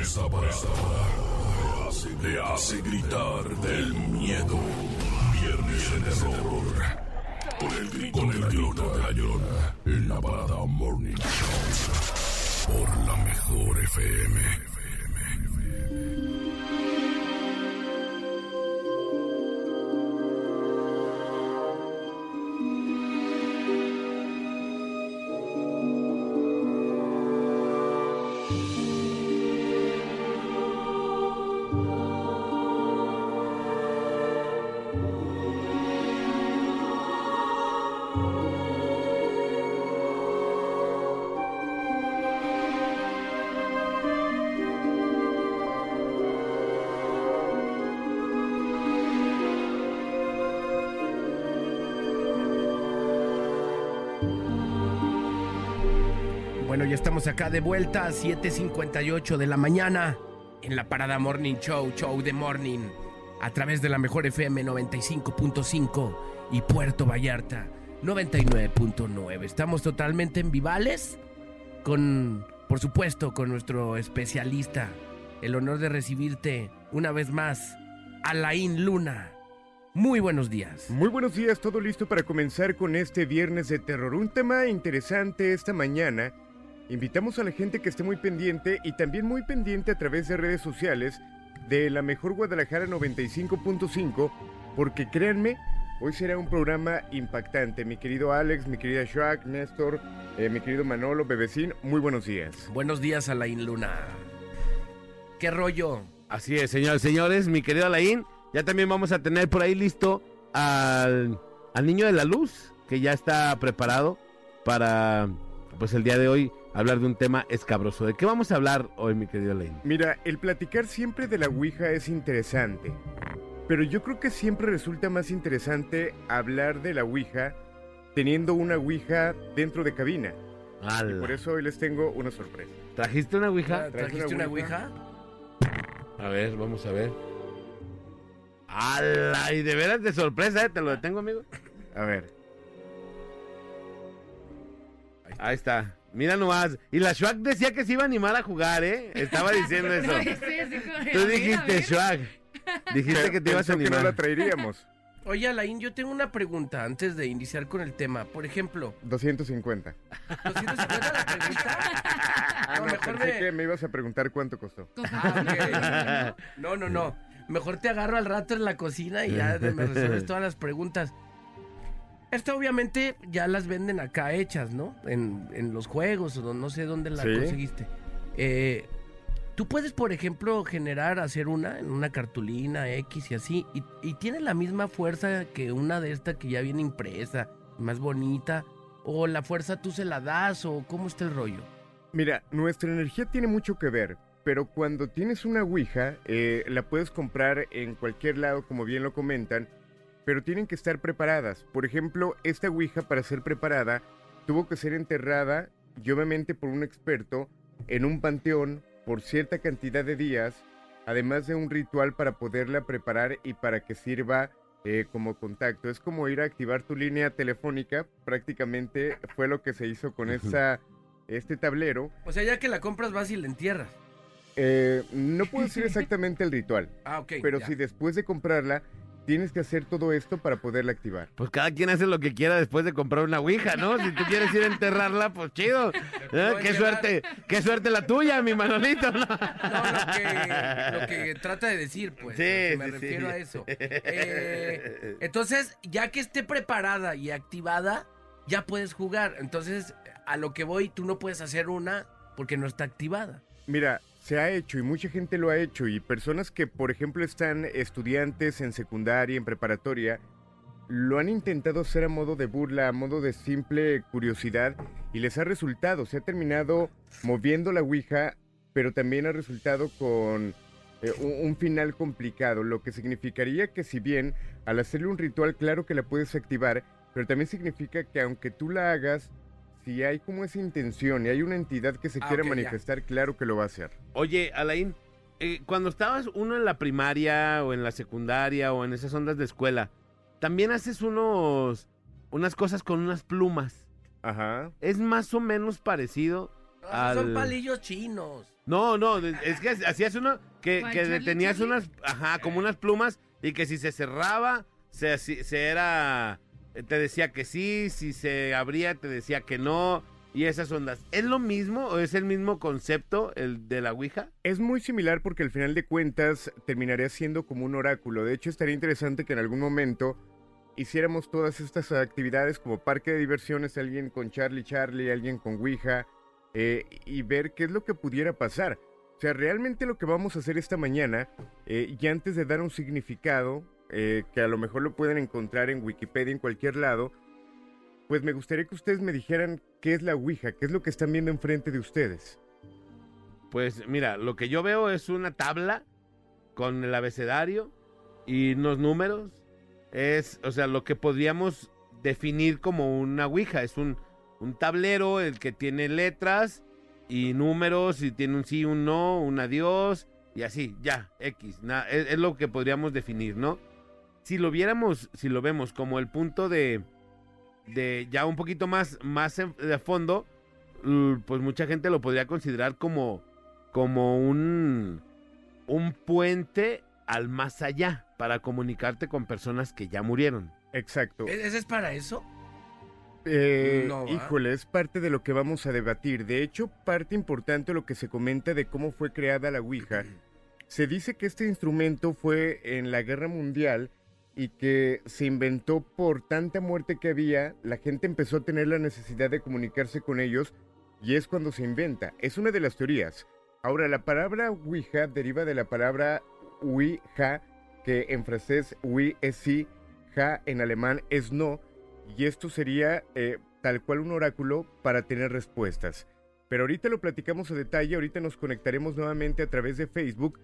Esta parada le hace, gritar del miedo. Viernes de terror. Con el grito, de la. En la parada Morning Show. Por la mejor FM. Acá de vuelta a 7.58 de la mañana en la Parada Morning Show, Show de Morning, a través de la Mejor FM 95.5 y Puerto Vallarta 99.9. Estamos totalmente en Vivales con, por supuesto, con nuestro especialista. El honor de recibirte una vez más, Alain Luna. Muy buenos días. Muy buenos días, todo listo para comenzar con este viernes de terror. Un tema interesante esta mañana Invitamos a la gente que esté muy pendiente y también muy pendiente a través de redes sociales de la mejor Guadalajara 95.5, porque créanme, hoy será un programa impactante. Mi querido Alex, mi querida Shrek, Néstor, eh, mi querido Manolo, Bebecín, muy buenos días. Buenos días, Alain Luna. ¿Qué rollo? Así es, señores, señores, mi querido Alain, ya también vamos a tener por ahí listo al, al niño de la luz, que ya está preparado para, pues el día de hoy hablar de un tema escabroso. ¿De qué vamos a hablar hoy, mi querido Lane? Mira, el platicar siempre de la Ouija es interesante. Pero yo creo que siempre resulta más interesante hablar de la Ouija teniendo una Ouija dentro de cabina. Y por eso hoy les tengo una sorpresa. ¿Trajiste una Ouija? ¿Trajiste una Ouija? A ver, vamos a ver. ¡Hala! Y de veras de sorpresa, ¿eh? Te lo detengo, amigo. A ver. Ahí está. Mira nomás. Y la Schwag decía que se iba a animar a jugar, ¿eh? Estaba diciendo eso. Tú dijiste, Schwag. Dijiste que te ibas a animar. que no la traeríamos. Oye, Alain, yo tengo una pregunta antes de iniciar con el tema. Por ejemplo... 250. ¿250 la pregunta? No, mejor me... que me ibas a preguntar cuánto costó. Ah, no, no, no. Mejor te agarro al rato en la cocina y ya me resuelves todas las preguntas. Esta obviamente ya las venden acá hechas, ¿no? En, los juegos o no sé dónde la conseguiste. Eh, Tú puedes, por ejemplo, generar, hacer una en una cartulina X y así, y, tiene la misma fuerza que una de estas que ya viene impresa, más bonita, o la fuerza tú se la das, o cómo está el rollo. Mira, nuestra energía tiene mucho que ver, pero cuando tienes una Ouija, eh, la puedes comprar en cualquier lado, como bien lo comentan, pero tienen que estar preparadas. Por ejemplo, esta Ouija para ser preparada tuvo que ser enterrada, y obviamente por un experto, en un panteón por cierta cantidad de días, además de un ritual para poderla preparar y para que sirva eh, como contacto. Es como ir a activar tu línea telefónica, prácticamente fue lo que se hizo con esa, este tablero. O sea, ya que la compras vas y la entierras. Eh, no puedo decir exactamente el ritual. Ah, ok. Pero si después de comprarla tienes que hacer todo esto para poderla activar. Pues cada quien hace lo que quiera después de comprar una Ouija, ¿no? Si tú quieres ir a enterrarla, pues chido. ¿Eh? Qué suerte, qué suerte la tuya, mi Manolito. No, lo, que, trata de decir, pues. Sí, me refiero a eso. Eh, entonces, ya que esté preparada y activada, ya puedes jugar. Entonces, a lo que voy, tú no puedes hacer una porque no está activada. Mira, se ha hecho y mucha gente lo ha hecho y personas que por ejemplo están estudiantes en secundaria, en preparatoria, lo han intentado hacer a modo de burla, a modo de simple curiosidad y les ha resultado, se ha terminado moviendo la Ouija, pero también ha resultado con eh, un, un, final complicado, lo que significaría que si bien al hacerle un ritual claro que la puedes activar, pero también significa que aunque tú la hagas, si hay como esa intención y hay una entidad que se ah, quiere manifestar, claro que lo va a hacer. Oye, Alain, eh, cuando estabas uno en la primaria o en la secundaria o en esas ondas de escuela, también haces unos unas cosas con unas plumas. Ajá. Es más o menos parecido Son palillos chinos. No, no, es que hacías uno que, ¿Cuál, que Charlie, tenías Charlie? unas, ajá, como unas plumas y que si se cerraba, se, se era, te decía que sí, si se abría, te decía que no, y esas ondas. ¿Es lo mismo o es el mismo concepto, el de la Ouija? Es muy similar porque al final de cuentas terminaría siendo como un oráculo. De hecho, estaría interesante que en algún momento hiciéramos todas estas actividades como parque de diversiones, alguien con Charlie Charlie, alguien con Ouija, eh, y ver qué es lo que pudiera pasar. O sea, realmente lo que vamos a hacer esta mañana, eh, y antes de dar un significado, eh, que a lo mejor lo pueden encontrar en Wikipedia en cualquier lado, pues me gustaría que ustedes me dijeran qué es la Ouija, qué es lo que están viendo enfrente de ustedes. Pues mira, lo que yo veo es una tabla con el abecedario y unos números. Es, o sea, lo que podríamos definir como una Ouija. Es un, un tablero el que tiene letras y números y tiene un sí, un no, un adiós y así, ya, X. na- es, es lo que podríamos definir, ¿no? Si lo viéramos, si lo vemos como el punto de, de ya un poquito más, más en- de fondo, pues mucha gente lo podría considerar como, como un, un puente al más allá para comunicarte con personas que ya murieron. Exacto. ¿E- ¿Ese es para eso? Eh, No, ¿va? híjole, es parte de lo que vamos a debatir. De hecho, parte importante de lo que se comenta de cómo fue creada la Ouija. Se dice que este instrumento fue en la Guerra Mundial y que se inventó por tanta muerte que había, la gente empezó a tener la necesidad de comunicarse con ellos y es cuando se inventa. Es una de las teorías. Ahora, la palabra Ouija deriva de la palabra Ouija, que en francés oui es sí, ja en alemán es no, y esto sería eh, tal cual un oráculo para tener respuestas. Pero ahorita lo platicamos a detalle, ahorita nos conectaremos nuevamente a través de Facebook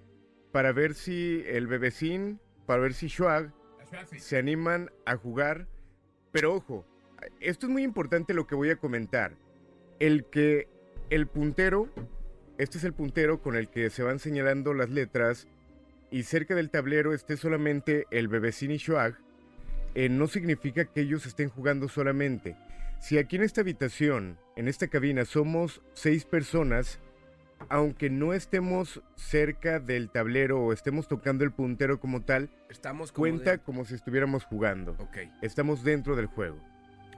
para ver si el bebecín, para ver si Schwag se animan a jugar. Pero ojo, esto es muy importante lo que voy a comentar. El que el puntero, este es el puntero con el que se van señalando las letras, y cerca del tablero esté solamente el bebecín y Schwag, eh, no significa que ellos estén jugando solamente. Si aquí en esta habitación, en esta cabina, somos seis personas, aunque no estemos cerca del tablero o estemos tocando el puntero como tal, Estamos como cuenta de- como si estuviéramos jugando. Ok, Estamos dentro del juego.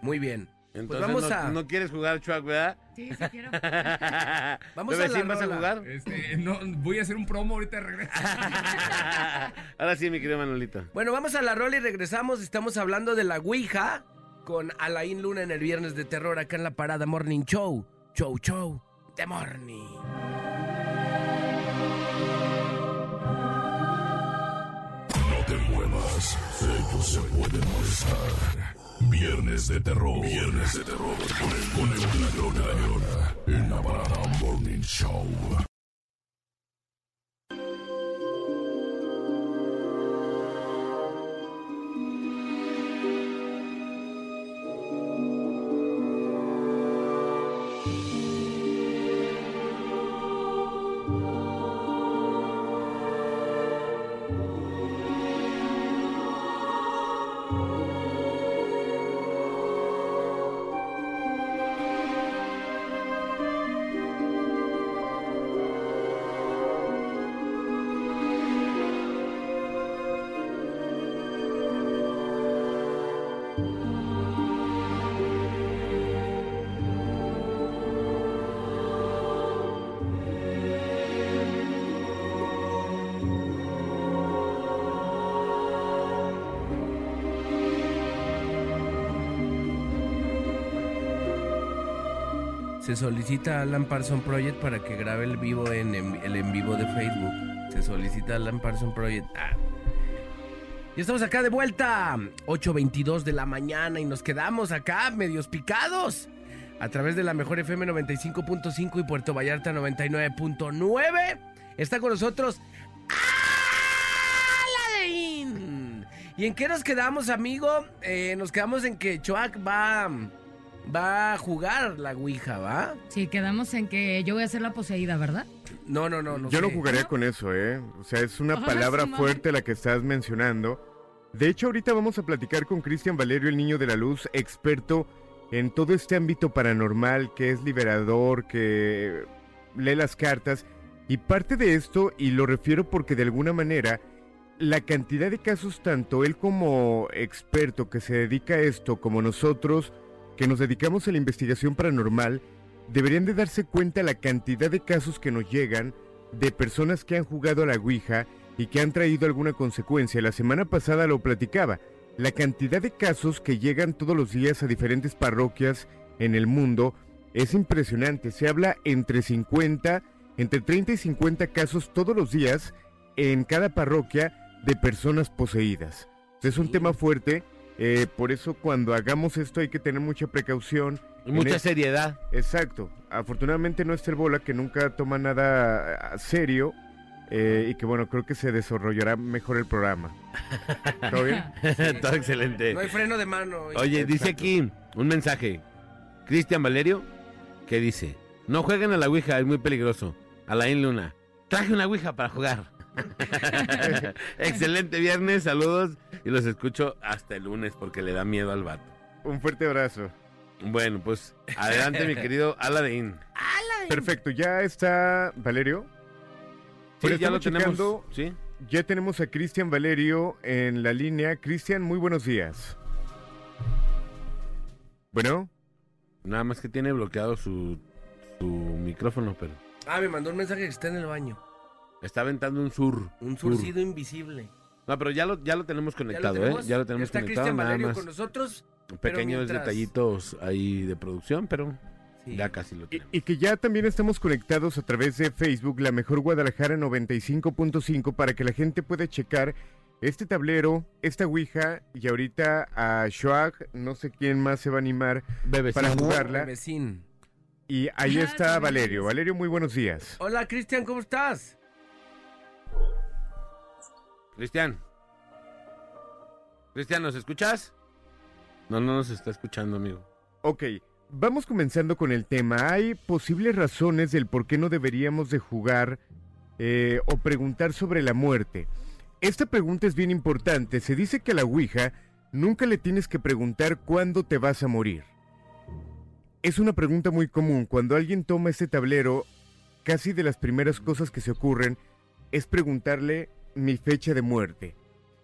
muy bien. Entonces vamos no, a- no quieres jugar, Chuck, ¿verdad? Sí, sí quiero. Vamos a la ¿vas a jugar? Este, no, voy a hacer un promo ahorita de regreso. Ahora sí, mi querido Manolito. Bueno, vamos a la rola y regresamos. Estamos hablando de la Ouija con Alain Luna en el Viernes de Terror acá en la Parada Morning Show. Show, show, The. No te muevas, ellos se pueden molestar. Viernes de terror. Viernes de terror. Con el, con el. En la parada Morning Show. Se solicita a Alan Parson Project para que grabe el vivo en, el en vivo de Facebook. Se solicita a Alan Parson Project. Ah. Y estamos acá de vuelta, 8.22 de la mañana y nos quedamos acá medios picados. A través de la mejor FM 95.5 y Puerto Vallarta 99.9. Está con nosotros Alain. ¿Y en qué nos quedamos, amigo? Eh, nos quedamos en que Choac va, va a jugar la Ouija, ¿va? Sí, quedamos en que yo voy a ser la poseída, ¿verdad? No, no, no. no Yo no jugaría con eso, ¿eh? O sea, es una palabra fuerte la que estás mencionando. De hecho, ahorita vamos a platicar con Cristian Valerio, el niño de la luz, experto en todo este ámbito paranormal, que es liberador, que lee las cartas. Y parte de esto, y lo refiero porque de alguna manera, la cantidad de casos, tanto él como experto que se dedica a esto, como nosotros, que nos dedicamos a la investigación paranormal, deberían de darse cuenta la cantidad de casos que nos llegan de personas que han jugado a la Ouija y que han traído alguna consecuencia. La semana pasada lo platicaba. La cantidad de casos que llegan todos los días a diferentes parroquias en el mundo es impresionante. Se habla entre 50, entre 30 y 50 casos todos los días en cada parroquia de personas poseídas. Es un tema fuerte, eh, por eso cuando hagamos esto hay que tener mucha precaución. Y mucha seriedad. Exacto. Afortunadamente no es el bola que nunca toma nada serio eh, y que bueno, creo que se desarrollará mejor el programa. ¿Todo bien? Todo excelente. No hay freno de mano. Oye, dice aquí un mensaje. Cristian Valerio, que dice, no jueguen a la Ouija, es muy peligroso. Alain Luna, traje una Ouija para jugar. Excelente viernes, saludos y los escucho hasta el lunes porque le da miedo al vato. Un fuerte abrazo. Bueno, pues adelante mi querido Alain. Perfecto, ya está Valerio. Sí, Pero ya lo estamos tenemos. Sí. Ya tenemos a Cristian Valerio en la línea. Cristian, muy buenos días. Bueno, Nada más que tiene bloqueado su, su micrófono, pero Ah, me mandó un mensaje que está en el baño. está aventando un sur. Un sur. surcido invisible. No, pero ya lo, ya lo tenemos ¿Ya lo conectado, tenemos? ¿eh? Ya lo tenemos Está conectado, Cristian nada Valerio con nosotros. Pequeños mientras- detallitos ahí de producción, pero Sí. ya casi lo y, tenemos. y que ya también estamos conectados a través de Facebook, La Mejor Guadalajara 95.5, para que la gente pueda checar este tablero, esta Ouija, y ahorita a Shoag, no sé quién más se va a animar para jugarla. Bebecín. Y ahí Ah, está Valerio. Valerio, muy buenos días. Hola, Cristian, ¿cómo estás? Cristian. Cristian, ¿nos escuchas? No, no nos está escuchando, amigo. Ok, vamos comenzando con el tema. Hay posibles razones del por qué no deberíamos de jugar eh, o preguntar sobre la muerte. Esta pregunta es bien importante. Se dice que a la Ouija nunca le tienes que preguntar cuándo te vas a morir. Es una pregunta muy común. Cuando alguien toma este tablero, casi de las primeras cosas que se ocurren es preguntarle mi fecha de muerte.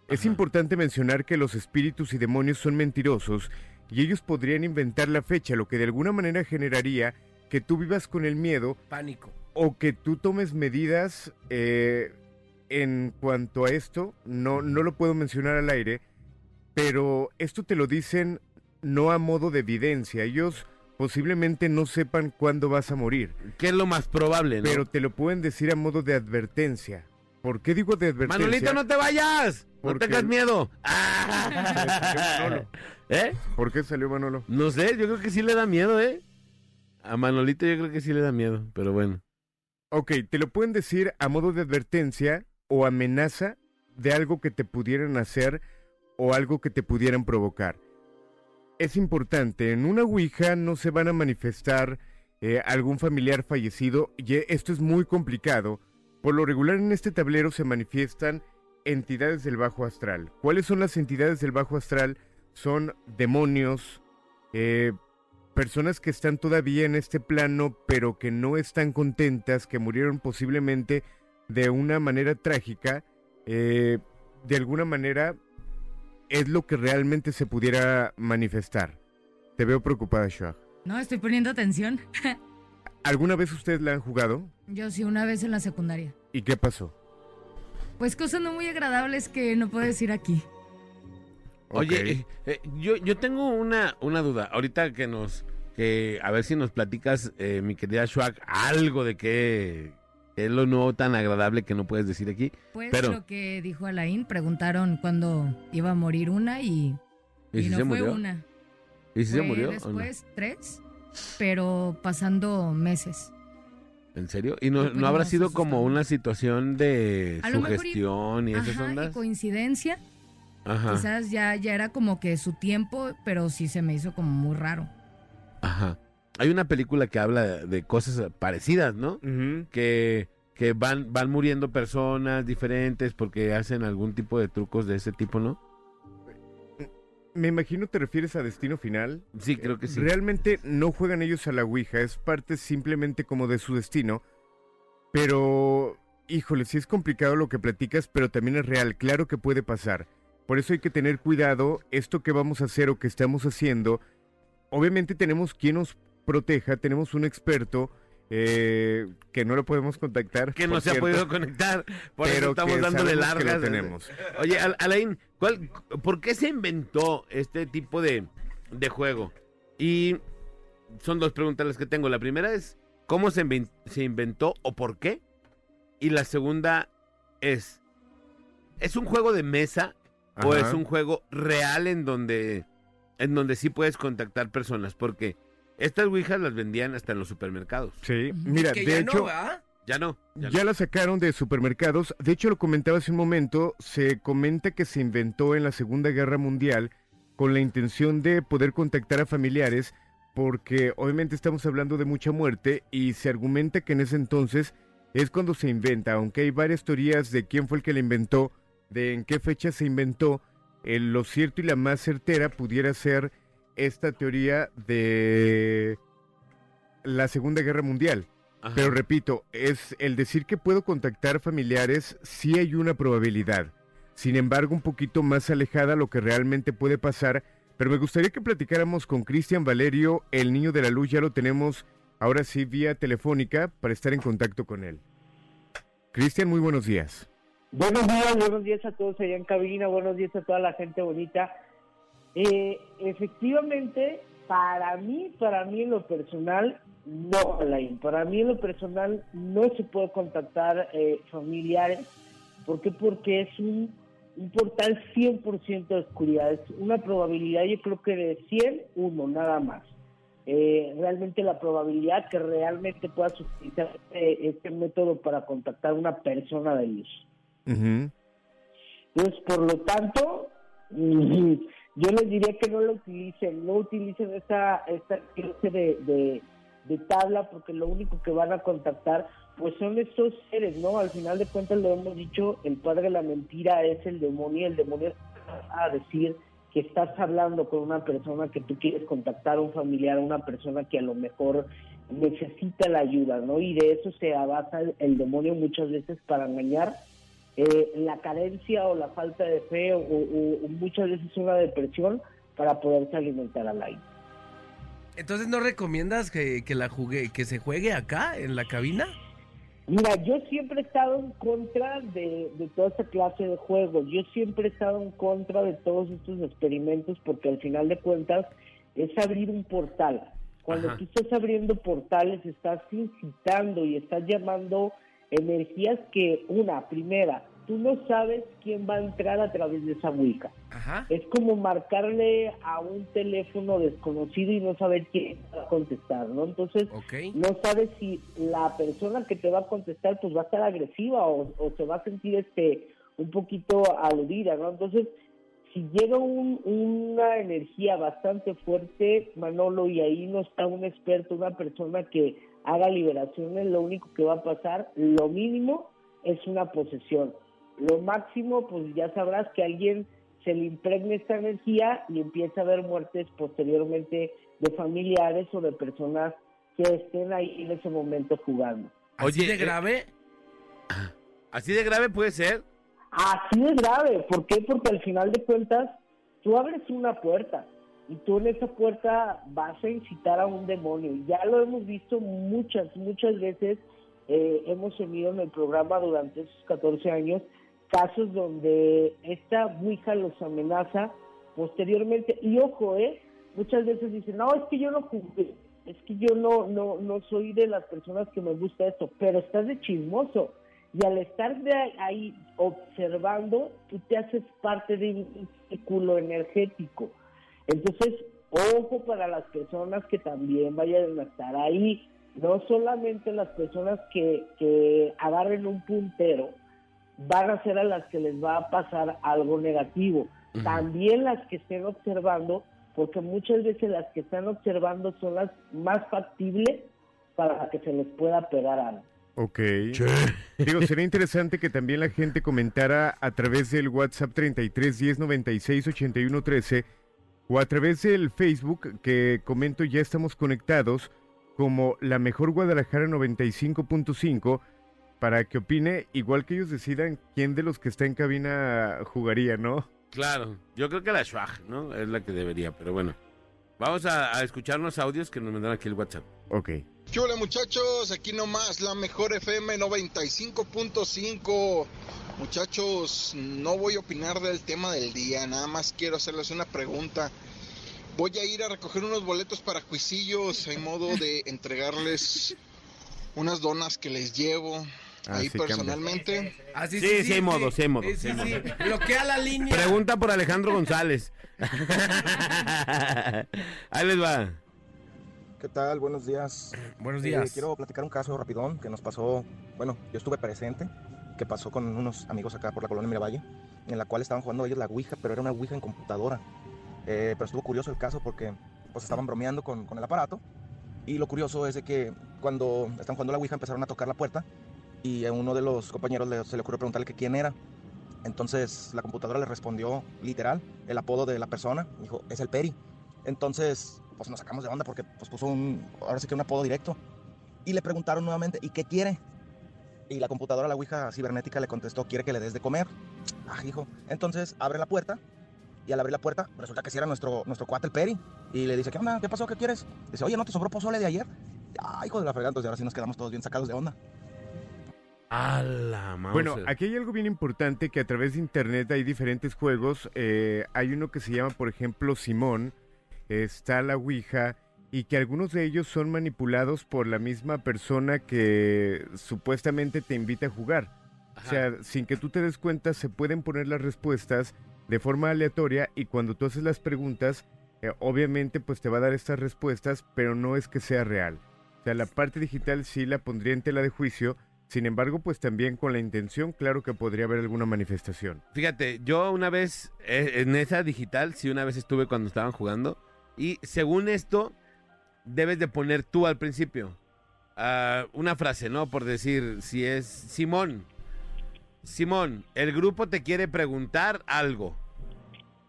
Es importante mencionar que los espíritus y demonios son mentirosos y ellos podrían inventar la fecha, lo que de alguna manera generaría que tú vivas con el miedo Pánico. o que tú tomes medidas eh, en cuanto a esto. No, no lo puedo mencionar al aire, pero esto te lo dicen no a modo de evidencia. Ellos posiblemente no sepan cuándo vas a morir, ¿Qué es lo más probable, no? pero te lo pueden decir a modo de advertencia. ¿Por qué digo de advertencia? Manolito, no te vayas. No tengas miedo. ¿Eh? ¿Por qué salió Manolo? No sé, yo creo que sí le da miedo, ¿eh? A Manolito yo creo que sí le da miedo, pero bueno. Ok, te lo pueden decir a modo de advertencia o amenaza de algo que te pudieran hacer o algo que te pudieran provocar. Es importante, en una Ouija no se van a manifestar eh, algún familiar fallecido y eh, esto es muy complicado. Por lo regular en este tablero se manifiestan entidades del bajo astral. ¿Cuáles son las entidades del bajo astral? Son demonios, eh, personas que están todavía en este plano pero que no están contentas, que murieron posiblemente de una manera trágica, eh, de alguna manera es lo que realmente se pudiera manifestar. Te veo preocupada, Shah. No, estoy poniendo atención. ¿Alguna vez ustedes la han jugado? Yo sí, una vez en la secundaria. ¿Y qué pasó? Pues cosas no muy agradables que no puedo decir aquí. Oye, eh, eh, yo, yo tengo una, una duda. Ahorita que nos, que a ver si nos platicas, eh, mi querida Shuak, algo de qué es lo nuevo tan agradable que no puedes decir aquí. Pues Pero- lo que dijo Alain, preguntaron cuándo iba a morir una y, ¿Y, y si no se fue murió? una. ¿Y si se Fue murió? o no? después tres, pero pasando meses. ¿En serio? ¿Y no, Pues no habrá sido como una situación de A lo mejor y- sugestión y esas Ajá, y ondas? coincidencia, Ajá, quizás ya, ya era como que su tiempo, pero sí se me hizo como muy raro. ajá. Hay una película que habla de, de cosas parecidas, ¿no? Ujú. que, que van, van muriendo personas diferentes porque hacen algún tipo de trucos de ese tipo, ¿no? Me imagino te refieres a Destino Final. Sí, creo que sí. Realmente no juegan ellos a la Ouija, es parte simplemente como de su destino. Pero, híjole, sí es complicado lo que platicas, pero también es real. Claro que puede pasar. Por eso hay que tener cuidado. Esto que vamos a hacer o que estamos haciendo, obviamente tenemos quien nos proteja, tenemos un experto eh, que no lo podemos contactar. Que no se ha podido conectar, por eso pero estamos que dándole sabemos que lo largas. tenemos. Oye, Al- Alain, ¿cuál, ¿por qué se inventó este tipo de, de juego? Y son dos preguntas las que tengo. La primera es, ¿cómo se, inven- se inventó o por qué? Y la segunda es, ¿es un juego de mesa o es un juego real en donde, en donde sí puedes contactar personas? Porque estas Ouijas las vendían hasta en los supermercados. Sí, mira, que de ya hecho, no, ¿verdad? Ya no. Ya, Ya no. la sacaron de supermercados. De hecho, lo comentaba hace un momento. Se comenta que se inventó en la Segunda Guerra Mundial con la intención de poder contactar a familiares, porque obviamente estamos hablando de mucha muerte y se argumenta que en ese entonces es cuando se inventa, aunque hay varias teorías de quién fue el que la inventó, de en qué fecha se inventó. eh, lo cierto y la más certera pudiera ser esta teoría de la Segunda Guerra Mundial. Ajá. Pero repito, es el decir que puedo contactar familiares, sí hay una probabilidad. Sin embargo, un poquito más alejada a lo que realmente puede pasar. Pero me gustaría que platicáramos con Cristian Valerio, el niño de la luz, ya lo tenemos ahora sí vía telefónica para estar en contacto con él. Cristian, muy buenos días. Buenos días, buenos días a todos allá en cabina, buenos días a toda la gente bonita. Eh, efectivamente, para mí, para mí en lo personal, no, Alain. Para mí en lo personal no se puede contactar eh, familiares. ¿Por qué? Porque es un, un portal 100% de oscuridad. Es una probabilidad, yo creo que de 100, uno, nada más. Eh, realmente la probabilidad que realmente puedas utilizar este, este método para contactar a una persona de luz. Ujú. Entonces, por lo tanto, yo les diría que no lo utilicen, no utilicen esta, esta clase de, de, tabla porque lo único que van a contactar pues son estos seres, ¿no? Al final de cuentas lo hemos dicho, el padre de la mentira es el demonio, el demonio a decir que estás hablando con una persona que tú quieres contactar, un familiar, una persona que a lo mejor necesita la ayuda, ¿no? Y de eso se basa el, el demonio muchas veces para engañar eh, la carencia o la falta de fe o, o- o muchas veces una depresión para poderse alimentar al aire. Entonces, ¿no recomiendas que, que la jugue, que se juegue acá, en la cabina? Mira, yo siempre he estado en contra de, de toda esta clase de juegos. Yo siempre he estado en contra de todos estos experimentos porque al final de cuentas es abrir un portal. Cuando Ajá. tú estás abriendo portales, estás incitando y estás llamando energías que, una, primera, tú no sabes quién va a entrar a través de esa Wicca. Ajá. Es como marcarle a un teléfono desconocido y no saber quién va a contestar, ¿no? Entonces, no sabes si la persona que te va a contestar pues va a estar agresiva o, o se va a sentir este un poquito aludida, ¿no? Entonces, si llega un- una energía bastante fuerte, Manolo, y ahí no está un experto, una persona que haga liberaciones, lo único que va a pasar, lo mínimo, es una posesión. Lo máximo, pues ya sabrás que alguien se le impregne esta energía y empieza a haber muertes posteriormente de familiares o de personas que estén ahí en ese momento jugando. ¿Así Oye, de eh, grave? Así de grave puede ser. Así es grave. ¿Por qué? Porque al final de cuentas, tú abres una puerta y tú en esa puerta vas a incitar a un demonio. Ya lo hemos visto muchas, muchas veces. eh, hemos tenido en el programa durante esos 14 años casos donde esta Ouija los amenaza posteriormente. Y ojo, ¿eh? Muchas veces dicen, no, es que yo no jugué. Es que yo no, no, no soy de las personas que me gusta esto, pero estás de chismoso. Y al estar de ahí observando, tú te haces parte de un círculo energético. Entonces, ojo para las personas que también vayan a estar ahí. No solamente las personas que, que agarren un puntero van a ser a las que les va a pasar algo negativo. También las que estén observando, porque muchas veces las que están observando son las más factibles para que se les pueda pegar algo. Ok. Digo, sería interesante que también la gente comentara a través del WhatsApp 33 10 96 81 13 o a través del Facebook que comento ya estamos conectados como la mejor Guadalajara 95.5 para que opine, igual que ellos decidan quién de los que está en cabina jugaría, ¿no? Claro, yo creo que la Schwag, ¿no? Es la que debería, pero bueno. Vamos a, a escuchar unos audios que nos mandaron aquí el WhatsApp. Ok. ¿Qué hola muchachos? Aquí nomás la mejor FM 95.5. Muchachos, no voy a opinar del tema del día, nada más quiero hacerles una pregunta. Voy a ir a recoger unos boletos para juicillos en modo de entregarles unas donas que les llevo Ah, ahí sí, personalmente. Ah, Sí, sí hay modo, sí hay modo, Sí, sí sí, hay sí. Bloquea la línea. Pregunta por Alejandro González. Ahí les va. ¿Qué tal? Buenos días. Buenos Eh, días. quiero platicar un caso rapidón que nos pasó, bueno, yo estuve presente, que pasó con unos amigos acá por la colonia Miravalle, en la cual estaban jugando ellos la Ouija, pero era una Ouija en computadora. Eh, pero estuvo curioso el caso porque pues estaban bromeando con, con el aparato y lo curioso es de que cuando están jugando la Ouija empezaron a tocar la puerta y a uno de los compañeros le- se le ocurrió preguntarle que quién era. Entonces la computadora le respondió literal el apodo de la persona, dijo, es el Peri. Entonces, pues nos sacamos de onda porque pues puso un, ahora sí que un apodo directo. Y le preguntaron nuevamente, ¿y qué quiere? Y la computadora, la Ouija cibernética, le contestó, quiere que le des de comer. Ah, hijo. Entonces abre la puerta y al abrir la puerta resulta que sí era nuestro, nuestro cuate, el Peri. Y le dice, ¿qué onda? ¿Qué pasó? ¿Qué quieres? Dice, oye, ¿no te sobró pozole de ayer? Ah, hijo de la fregada, entonces ahora sí nos quedamos todos bien sacados de onda. A la mouse. Bueno, aquí hay algo bien importante que a través de internet hay diferentes juegos. eh, hay uno que se llama, por ejemplo, Simón. Está la Ouija. Y que algunos de ellos son manipulados por la misma persona que supuestamente te invita a jugar. O sea, sin que tú te des cuenta, se pueden poner las respuestas de forma aleatoria y cuando tú haces las preguntas, eh, obviamente pues te va a dar estas respuestas, pero no es que sea real. O sea, la parte digital sí la pondría en tela de juicio, sin embargo, pues también con la intención, claro que podría haber alguna manifestación. Fíjate, yo una vez, eh, en esa digital, sí, una vez estuve cuando estaban jugando. Y según esto, debes de poner tú al principio ah, una frase, ¿no? Por decir, si es Simón. Simón, el grupo te quiere preguntar algo.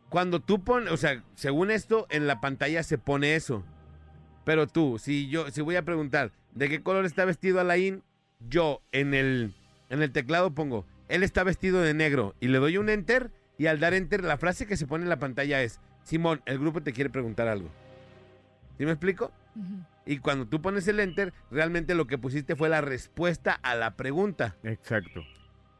Cuando tú pones, o sea, según esto, en la pantalla se pone eso. Pero tú, si yo, si voy a preguntar, ¿de qué color está vestido Alain? Yo en el, en el teclado pongo, él está vestido de negro y le doy un enter y al dar enter la frase que se pone en la pantalla es, Simón, el grupo te quiere preguntar algo. ¿Sí me explico? Y cuando tú pones el enter, realmente lo que pusiste fue la respuesta a la pregunta. Exacto.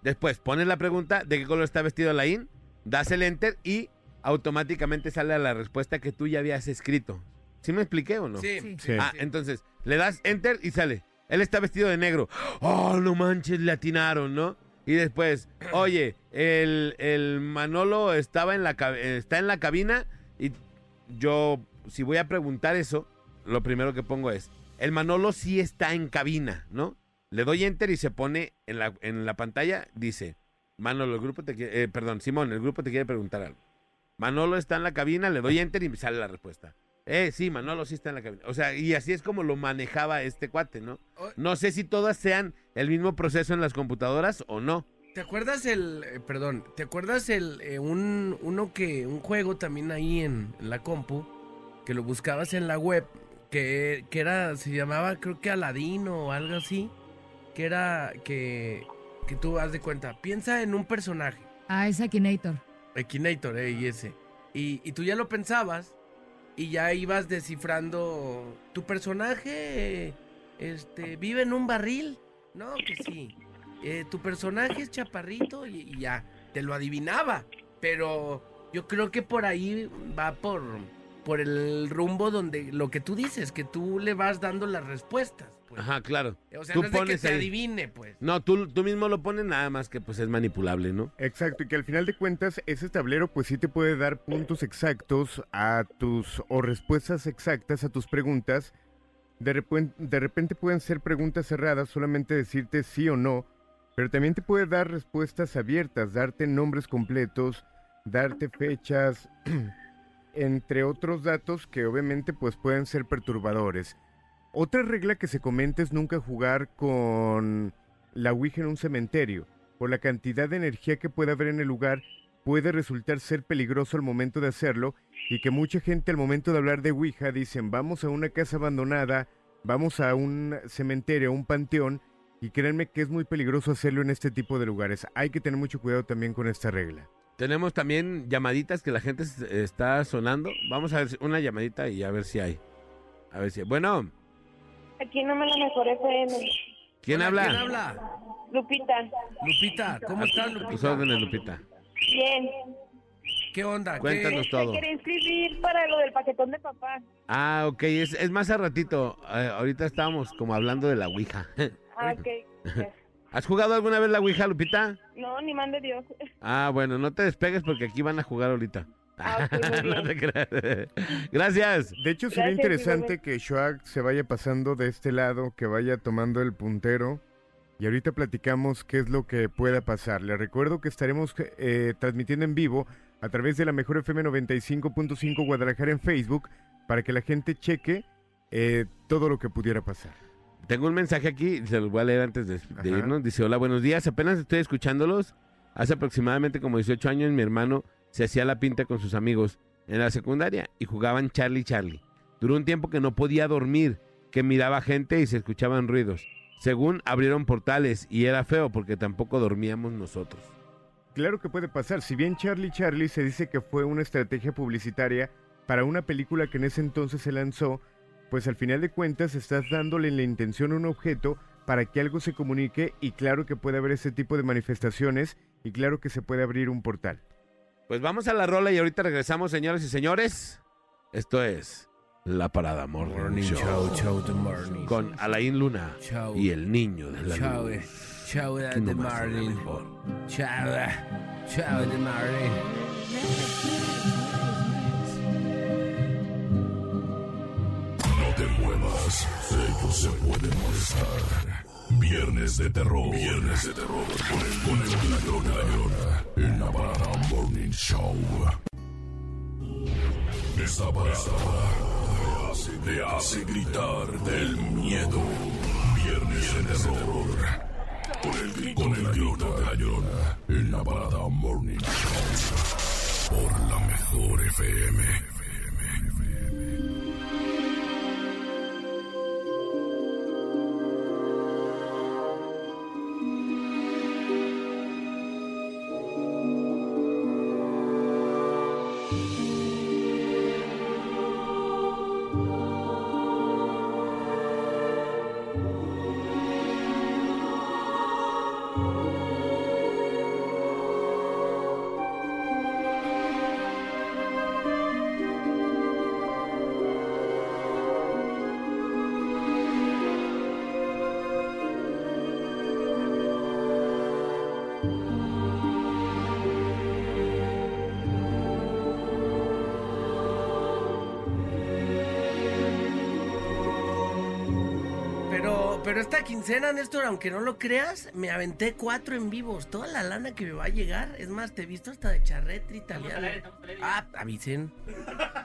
Después pones la pregunta de qué color está vestido Alain, das el enter y automáticamente sale la respuesta que tú ya habías escrito. ¿Sí me expliqué o no? Sí. Sí. Sí. Ah, entonces, le das enter y sale. Él está vestido de negro. Oh, no manches, le atinaron, ¿no? Y después, oye, el, el Manolo estaba en la, está en la cabina y yo, si voy a preguntar eso, lo primero que pongo es, el Manolo sí está en cabina, ¿no? Le doy enter y se pone en la, en la pantalla, dice, Manolo, el grupo te quiere, eh, perdón, Simón, el grupo te quiere preguntar algo. Manolo está en la cabina, le doy enter y me sale la respuesta. Eh, sí, Manolo sí está en la cabina. O sea, y así es como lo manejaba este cuate, ¿no? No sé si todas sean el mismo proceso en las computadoras o no. ¿Te acuerdas el, eh, perdón, ¿te acuerdas el, eh, un, uno que, un juego también ahí en, en la compu, que lo buscabas en la web, que, que era, se llamaba creo que Aladino o algo así, que era, que, que tú haz de cuenta, piensa en un personaje, Ah, es Akinator. Ekinator, eh, y ese, y, y tú ya lo pensabas, y ya ibas descifrando, tu personaje, este, vive en un barril, no, que sí, eh, tu personaje es chaparrito y, y ya, te lo adivinaba. Pero yo creo que por ahí va por, por el rumbo donde lo que tú dices, que tú le vas dando las respuestas. Pues. Ajá, claro. O sea, Tú no es de que pones te ahí. adivine, pues. No, tú, tú mismo lo pones nada más que pues es manipulable, ¿no? Exacto, y que al final de cuentas ese tablero pues sí te puede dar puntos exactos a tus o respuestas exactas a tus preguntas. De repente, de repente pueden ser preguntas cerradas, solamente decirte sí o no, pero también te puede dar respuestas abiertas, darte nombres completos, darte fechas, entre otros datos que obviamente pues pueden ser perturbadores. Otra regla que se comenta es nunca jugar con la Ouija en un cementerio. Por la cantidad de energía que puede haber en el lugar, puede resultar ser peligroso al momento de hacerlo y que mucha gente al momento de hablar de Ouija dicen vamos a una casa abandonada, vamos a un cementerio, un panteón Y créanme que es muy peligroso hacerlo en este tipo de lugares. Hay que tener mucho cuidado también con esta regla. Tenemos también llamaditas que la gente está sonando. Vamos a ver una llamadita y a ver si hay. A ver si. Bueno, Aquí no me la mejor FM. ¿quién habla? ¿Quién habla? Lupita. Lupita, ¿cómo estás, Tus Lupita? órdenes, Lupita. Bien. ¿Qué onda? ¿Qué- Cuéntanos todo. Te quería inscribir para lo del paquetón de papá. Ah, ok, es, es más a ratito. Eh, ahorita estábamos como hablando de la Ouija. Ah, ok. ¿Has jugado alguna vez la Ouija, Lupita? No, ni mande Dios. Ah, bueno, no te despegues porque aquí van a jugar ahorita. Ah, No te creas. Gracias. De hecho, sería Gracias, interesante que Shoak se vaya pasando de este lado, que vaya tomando el puntero. Y ahorita platicamos qué es lo que pueda pasar. Les recuerdo que estaremos eh, transmitiendo en vivo a través de la Mejor FM 95.5 Guadalajara en Facebook para que la gente cheque eh, todo lo que pudiera pasar. Tengo un mensaje aquí, se los voy a leer antes de, de irnos. Dice, hola, buenos días, apenas estoy escuchándolos. Hace aproximadamente como 18 años mi hermano se hacía la pinta con sus amigos en la secundaria y jugaban Charlie Charlie. Duró un tiempo que no podía dormir, que miraba gente y se escuchaban ruidos. Según abrieron portales y era feo porque tampoco dormíamos nosotros. Claro que puede pasar. Si bien Charlie Charlie se dice que fue una estrategia publicitaria para una película que en ese entonces se lanzó, pues al final de cuentas estás dándole la intención a un objeto para que algo se comunique y claro que puede haber ese tipo de manifestaciones y claro que se puede abrir un portal. Pues vamos a la rola y ahorita regresamos, señoras y señores. Esto es La Parada Morning, Morning Show, show, show the morning. con Alain Luna y el niño de la Show, luz. nomás en la morning. eh, show the morning. No te muevas, ellos se pueden molestar. Viernes de terror. Viernes de terror. Con el, con el En la parada Morning Show. Esta parada te hace, gritar del miedo. Viernes de terror. Con el, con el grito de la. En la parada Morning Show. Por la mejor FM. Esta quincena, Néstor, aunque no lo creas, me aventé cuatro en vivos. Toda la lana que me va a llegar. Es más, te he visto hasta de charrete italiano. Ah, avisen.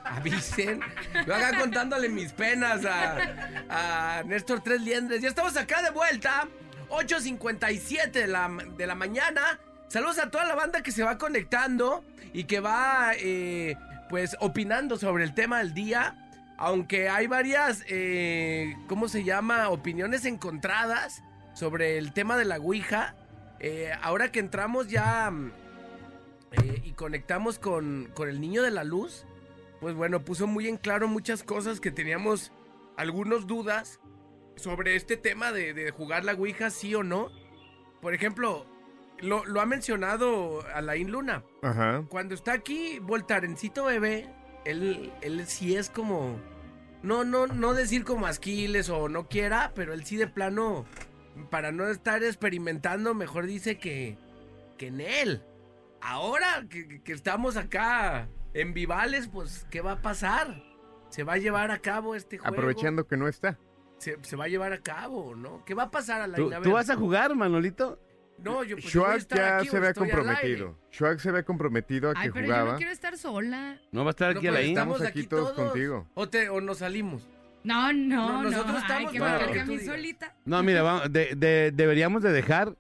Avisen. Yo acá contándole mis penas a, a Néstor Tres Liendres. Ya estamos acá de vuelta. 8.57 de la, de la mañana. Saludos a toda la banda que se va conectando y que va, eh, pues, opinando sobre el tema del día. Aunque hay varias, eh, ¿cómo se llama? Opiniones encontradas sobre el tema de la Ouija. Eh, ahora que entramos ya mm, eh, y conectamos con, con el niño de la luz, pues bueno, puso muy en claro muchas cosas que teníamos algunos dudas sobre este tema de, de jugar la Ouija, sí o no. Por ejemplo, lo, lo ha mencionado Alain Luna. Ajá. Cuando está aquí Voltarencito bebé, él, él sí es como. No, no, no decir como Asquiles o no quiera, pero él sí de plano, para no estar experimentando, mejor dice que, que en él. Ahora que, que estamos acá en Vivales, pues, ¿qué va a pasar? Se va a llevar a cabo este juego. Aprovechando que no está. Se, se va a llevar a cabo, ¿no? ¿Qué va a pasar a la ¿Tú, tú vas a jugar, Manolito? No, yo pues, yo Shuak estar ya aquí se había comprometido. Shuak se había comprometido a que Ay, pero yo jugaba. no quiero estar sola. ¿No va a estar No, aquí pues, Alain? estamos Estamos aquí todos contigo. O, te, o nos salimos. No, no, No, no. nosotros Ay, estamos que para que a mí solita. No, mira, vamos, de- de- deberíamos de dejar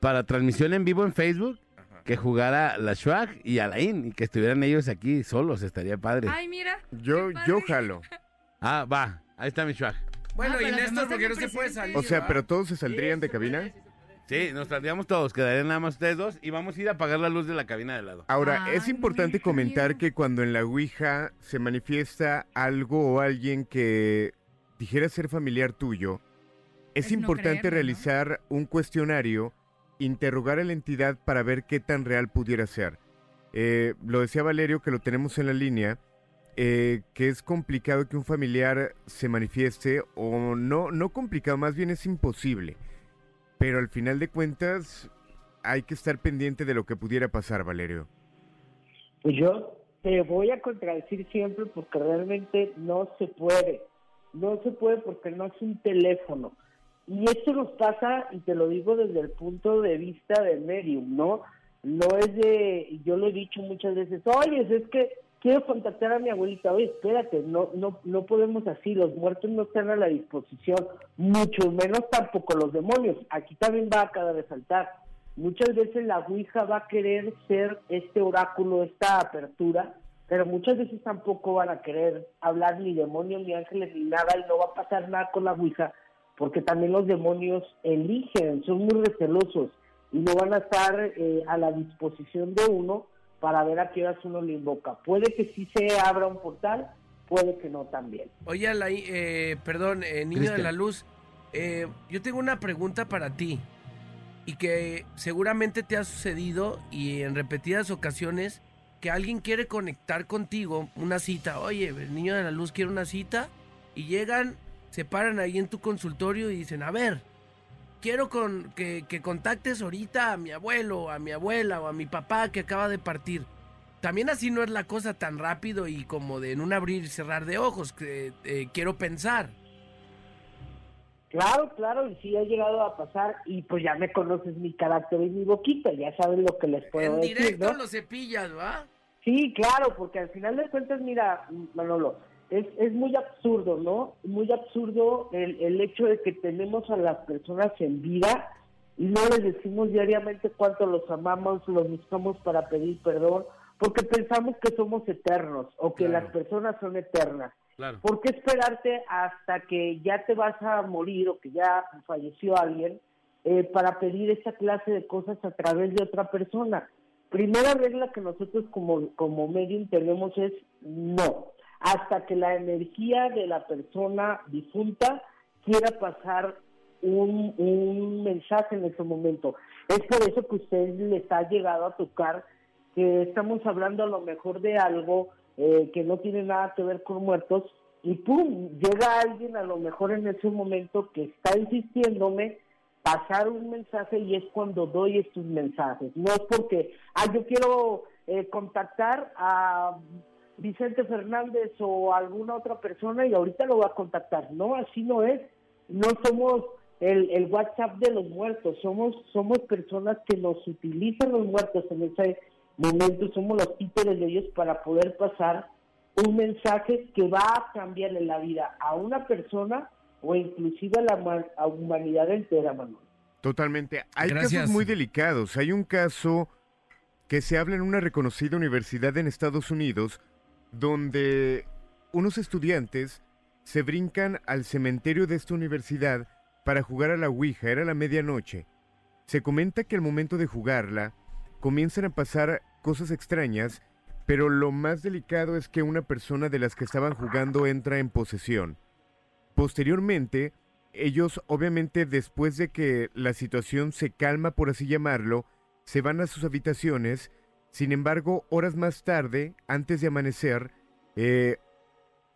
para transmisión en vivo en Facebook que jugara la Schwag y Alain y que estuvieran ellos aquí solos, estaría padre. Ay, mira. Yo, yo jalo. Ah, va, ahí está mi Schwag. Bueno, Ah, y Néstor, porque no se puede salir. O sea, pero todos se saldrían de cabina. Sí, nos saldríamos todos, quedarían nada más ustedes dos y vamos a ir a apagar la luz de la cabina de lado. Ahora, Ay, es importante no, comentar que cuando en la Ouija se manifiesta algo o alguien que dijera ser familiar tuyo, es Es no importante creerlo, ¿no? realizar un cuestionario, interrogar a la entidad para ver qué tan real pudiera ser. Eh, lo decía Valerio, que lo tenemos en la línea, eh, que es complicado que un familiar se manifieste, o no, no complicado, más bien es imposible. Pero al final de cuentas, hay que estar pendiente de lo que pudiera pasar, Valerio. Pues yo te voy a contradecir siempre porque realmente no se puede. No se puede porque no es un teléfono. Y esto nos pasa, y te lo digo desde el punto de vista de medium, ¿no? No es de, yo lo he dicho muchas veces, oye, es que quiero contactar a mi abuelita, oye, espérate, no, no, no podemos así, los muertos no están a la disposición, mucho menos tampoco los demonios. Aquí también va a cada resaltar. Muchas veces la Ouija va a querer ser este oráculo, esta apertura, pero muchas veces tampoco van a querer hablar ni demonios, ni ángeles, ni nada, y no va a pasar nada con la Ouija, porque también los demonios eligen, son muy recelosos, y no van a estar eh, a la disposición de uno para ver a qué horas uno le invoca. Puede que sí se abra un portal, puede que no también. Oye, Alain, eh, perdón, eh, niño de la luz, eh, yo tengo una pregunta para ti y que seguramente te ha sucedido y en repetidas ocasiones que alguien quiere conectar contigo, una cita, oye, el niño de la luz quiere una cita y llegan, se paran ahí en tu consultorio y dicen, a ver, quiero con, que, que contactes ahorita a mi abuelo, a mi abuela o a mi papá que acaba de partir. También así no es la cosa tan rápido y como de en un abrir y cerrar de ojos, que eh, quiero pensar. Claro, claro, y sí ha llegado a pasar, y pues ya me conoces mi carácter y mi boquita, ya saben lo que les puedo en decir, directo ¿no? lo cepillas, ¿va? Sí, claro, porque al final de cuentas, mira, Manolo, es, es muy absurdo, ¿no? Muy absurdo el, el hecho de que tenemos a las personas en vida y no les decimos diariamente cuánto los amamos, los buscamos para pedir perdón, porque pensamos que somos eternos o que Claro. las personas son eternas. Claro. ¿Por qué esperarte hasta que ya te vas a morir o que ya falleció alguien eh, para pedir esa clase de cosas a través de otra persona? Primera regla que nosotros como, como medium tenemos es no, hasta que la energía de la persona difunta quiera pasar un, un mensaje en ese momento. Es por eso que usted les ha llegado a tocar que estamos hablando a lo mejor de algo eh, que no tiene nada que ver con muertos y pum, llega alguien a lo mejor en ese momento que está insistiéndome pasar un mensaje y es cuando doy estos mensajes. No es porque, ah, yo quiero eh, contactar a Vicente Fernández o alguna otra persona y ahorita lo voy a contactar. No, así no es. No somos el, el WhatsApp de los muertos, somos, somos personas que nos utilizan los muertos en ese momento, somos los títeres de ellos para poder pasar un mensaje que va a cambiarle la vida a una persona o inclusive a la a humanidad entera, Manuel. Totalmente. Hay Gracias. casos muy delicados. Hay un caso que se habla en una reconocida universidad en Estados Unidos donde unos estudiantes se brincan al cementerio de esta universidad para jugar a la Ouija. Era la medianoche. Se comenta que al momento de jugarla comienzan a pasar cosas extrañas, pero lo más delicado es que una persona de las que estaban jugando entra en posesión. Posteriormente, ellos obviamente después de que la situación se calma, por así llamarlo, se van a sus habitaciones. Sin embargo, horas más tarde, antes de amanecer, eh,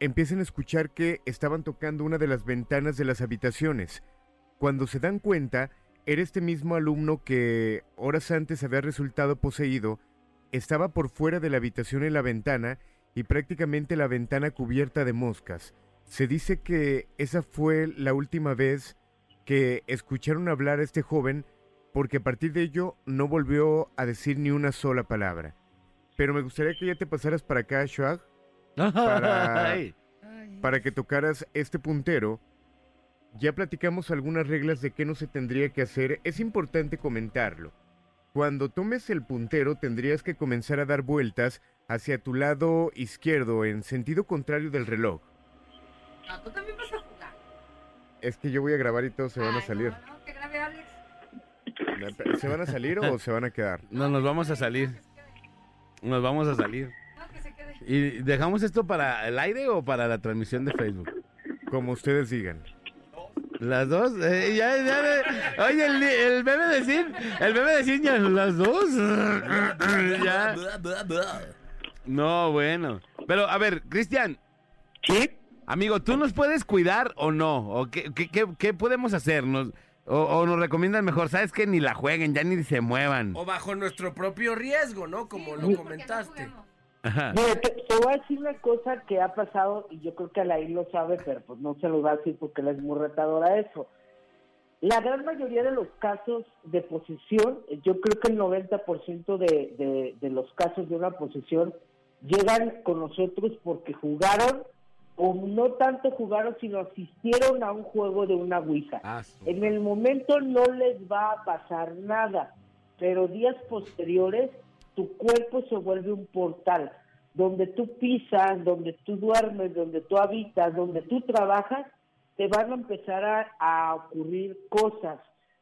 empiezan a escuchar que estaban tocando una de las ventanas de las habitaciones. Cuando se dan cuenta, era este mismo alumno que horas antes había resultado poseído, estaba por fuera de la habitación en la ventana y prácticamente la ventana cubierta de moscas. Se dice que esa fue la última vez que escucharon hablar a este joven porque a partir de ello no volvió a decir ni una sola palabra. Pero me gustaría que ya te pasaras para acá, Shuag, Para- que tocaras este puntero. Ya platicamos algunas reglas de qué no se tendría que hacer. Es importante comentarlo. Cuando tomes el puntero tendrías que comenzar a dar vueltas hacia tu lado izquierdo en sentido contrario del reloj. No, tú también vas a jugar. Es que yo voy a grabar y todos se van a salir. ¿Se van a salir o se van a quedar? No, nos vamos a salir. Nos vamos a salir. ¿Y dejamos esto para el aire o para la transmisión de Facebook? Como ustedes digan. ¿Las dos? Eh, ya, Oye, el, el bebé de Sin, el bebé de Sin, ya, ¿las dos? ya. No, bueno. Pero, a ver, Cristian. ¿Sí? Amigo, ¿tú nos puedes cuidar o no? ¿O qué, qué, qué- qué podemos hacer? ¿Nos- o, o nos recomiendan mejor? ¿Sabes que Ni la jueguen, ya ni se muevan. O bajo nuestro propio riesgo, ¿no? Como lo comentaste. Ajá. Mira, te, te voy a decir una cosa que ha pasado y yo creo que Alain lo sabe, pero pues no se lo va a decir porque él es muy retador a eso. La gran mayoría de los casos de posesión, yo creo que el 90% de, de, de los casos de una posesión llegan con nosotros porque jugaron o no tanto jugaron, sino asistieron a un juego de una Ouija. Ah, En el momento no les va a pasar nada, pero días posteriores tu cuerpo se vuelve un portal donde tú pisas, donde tú duermes, donde tú habitas, donde tú trabajas, te van a empezar a, a ocurrir cosas.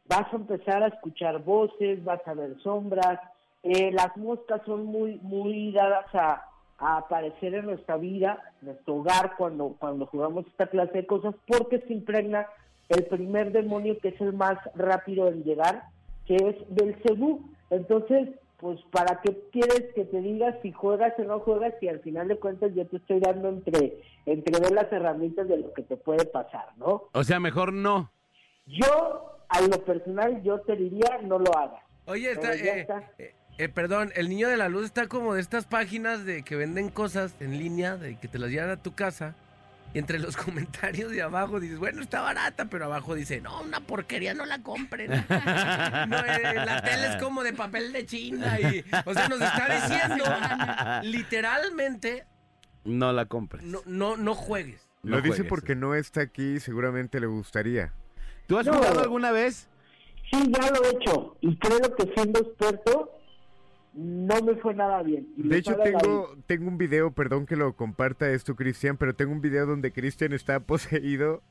Vas a empezar a escuchar voces, vas a ver sombras. Eh, las moscas son muy, muy dadas a, a aparecer en nuestra vida, en nuestro hogar, cuando, cuando jugamos esta clase de cosas, porque se impregna el primer demonio que es el más rápido en llegar, que es Belcebú. Entonces, pues, ¿para qué quieres que te diga si juegas o no juegas? Si al final de cuentas yo te estoy dando entre, entre ver las herramientas de lo que te puede pasar, ¿no? O sea, mejor no. Yo, a lo personal, yo te diría, no lo hagas. Oye, está, eh, está. eh, eh, perdón, el niño de la luz está como de estas páginas de que venden cosas en línea, de que te las llevan a tu casa. Y entre los comentarios de abajo dices, bueno, está barata, pero abajo dice, no, una porquería, no la compren. No, eh, la tele es como de papel de China. Y, o sea, nos está diciendo literalmente, No la compres. no, no, no juegues. No Lo dice juegues. porque no está aquí y seguramente le gustaría. ¿Tú has No. jugado alguna vez? Sí, ya lo he hecho. Y creo que siendo experto, no me fue nada bien. Y De hecho, tengo, tengo un video, perdón que lo comparta esto, Cristian, pero tengo un video donde Cristian está poseído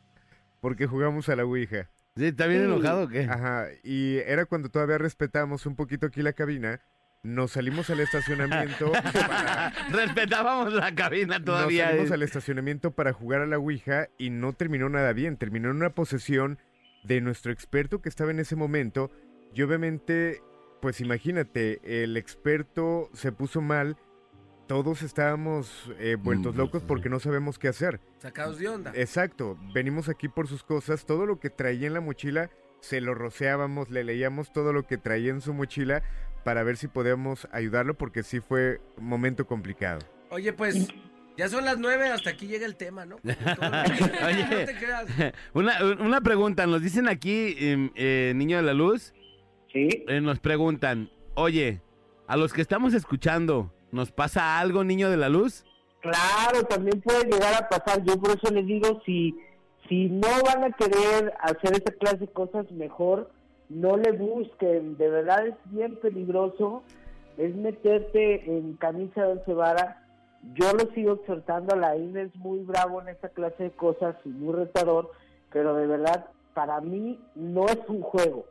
porque jugamos a la Ouija. Sí, ¿Está bien Sí. enojado o qué? Ajá, y era cuando todavía respetamos un poquito aquí la cabina. Nos salimos al estacionamiento. para- Respetábamos la cabina todavía. Nos salimos eh. al estacionamiento para jugar a la Ouija y no terminó nada bien. Terminó en una posesión de nuestro experto que estaba en ese momento. Y obviamente, pues imagínate, el experto se puso mal. Todos estábamos eh, vueltos Mm, locos sí. porque no sabemos qué hacer. Sacados de onda. Exacto, venimos aquí por sus cosas. Todo lo que traía en la mochila se lo rociábamos, le leíamos todo lo que traía en su mochila para ver si podíamos ayudarlo porque sí fue un momento complicado. Oye, pues, ya son las nueve, hasta aquí llega el tema, ¿no? Oye. No te creas. Una, una pregunta, nos dicen aquí, em, eh, Niño de la Luz, Sí. eh, nos preguntan, oye, a los que estamos escuchando, ¿nos pasa algo, Niño de la Luz? Claro, también puede llegar a pasar. Yo por eso les digo, si, si no van a querer hacer esa clase de cosas, mejor no le busquen. De verdad es bien peligroso. Es meterte en camisa de once varas. Yo lo sigo exhortando a la INE, es muy bravo en esta clase de cosas y muy retador, pero de verdad, para mí no es un juego.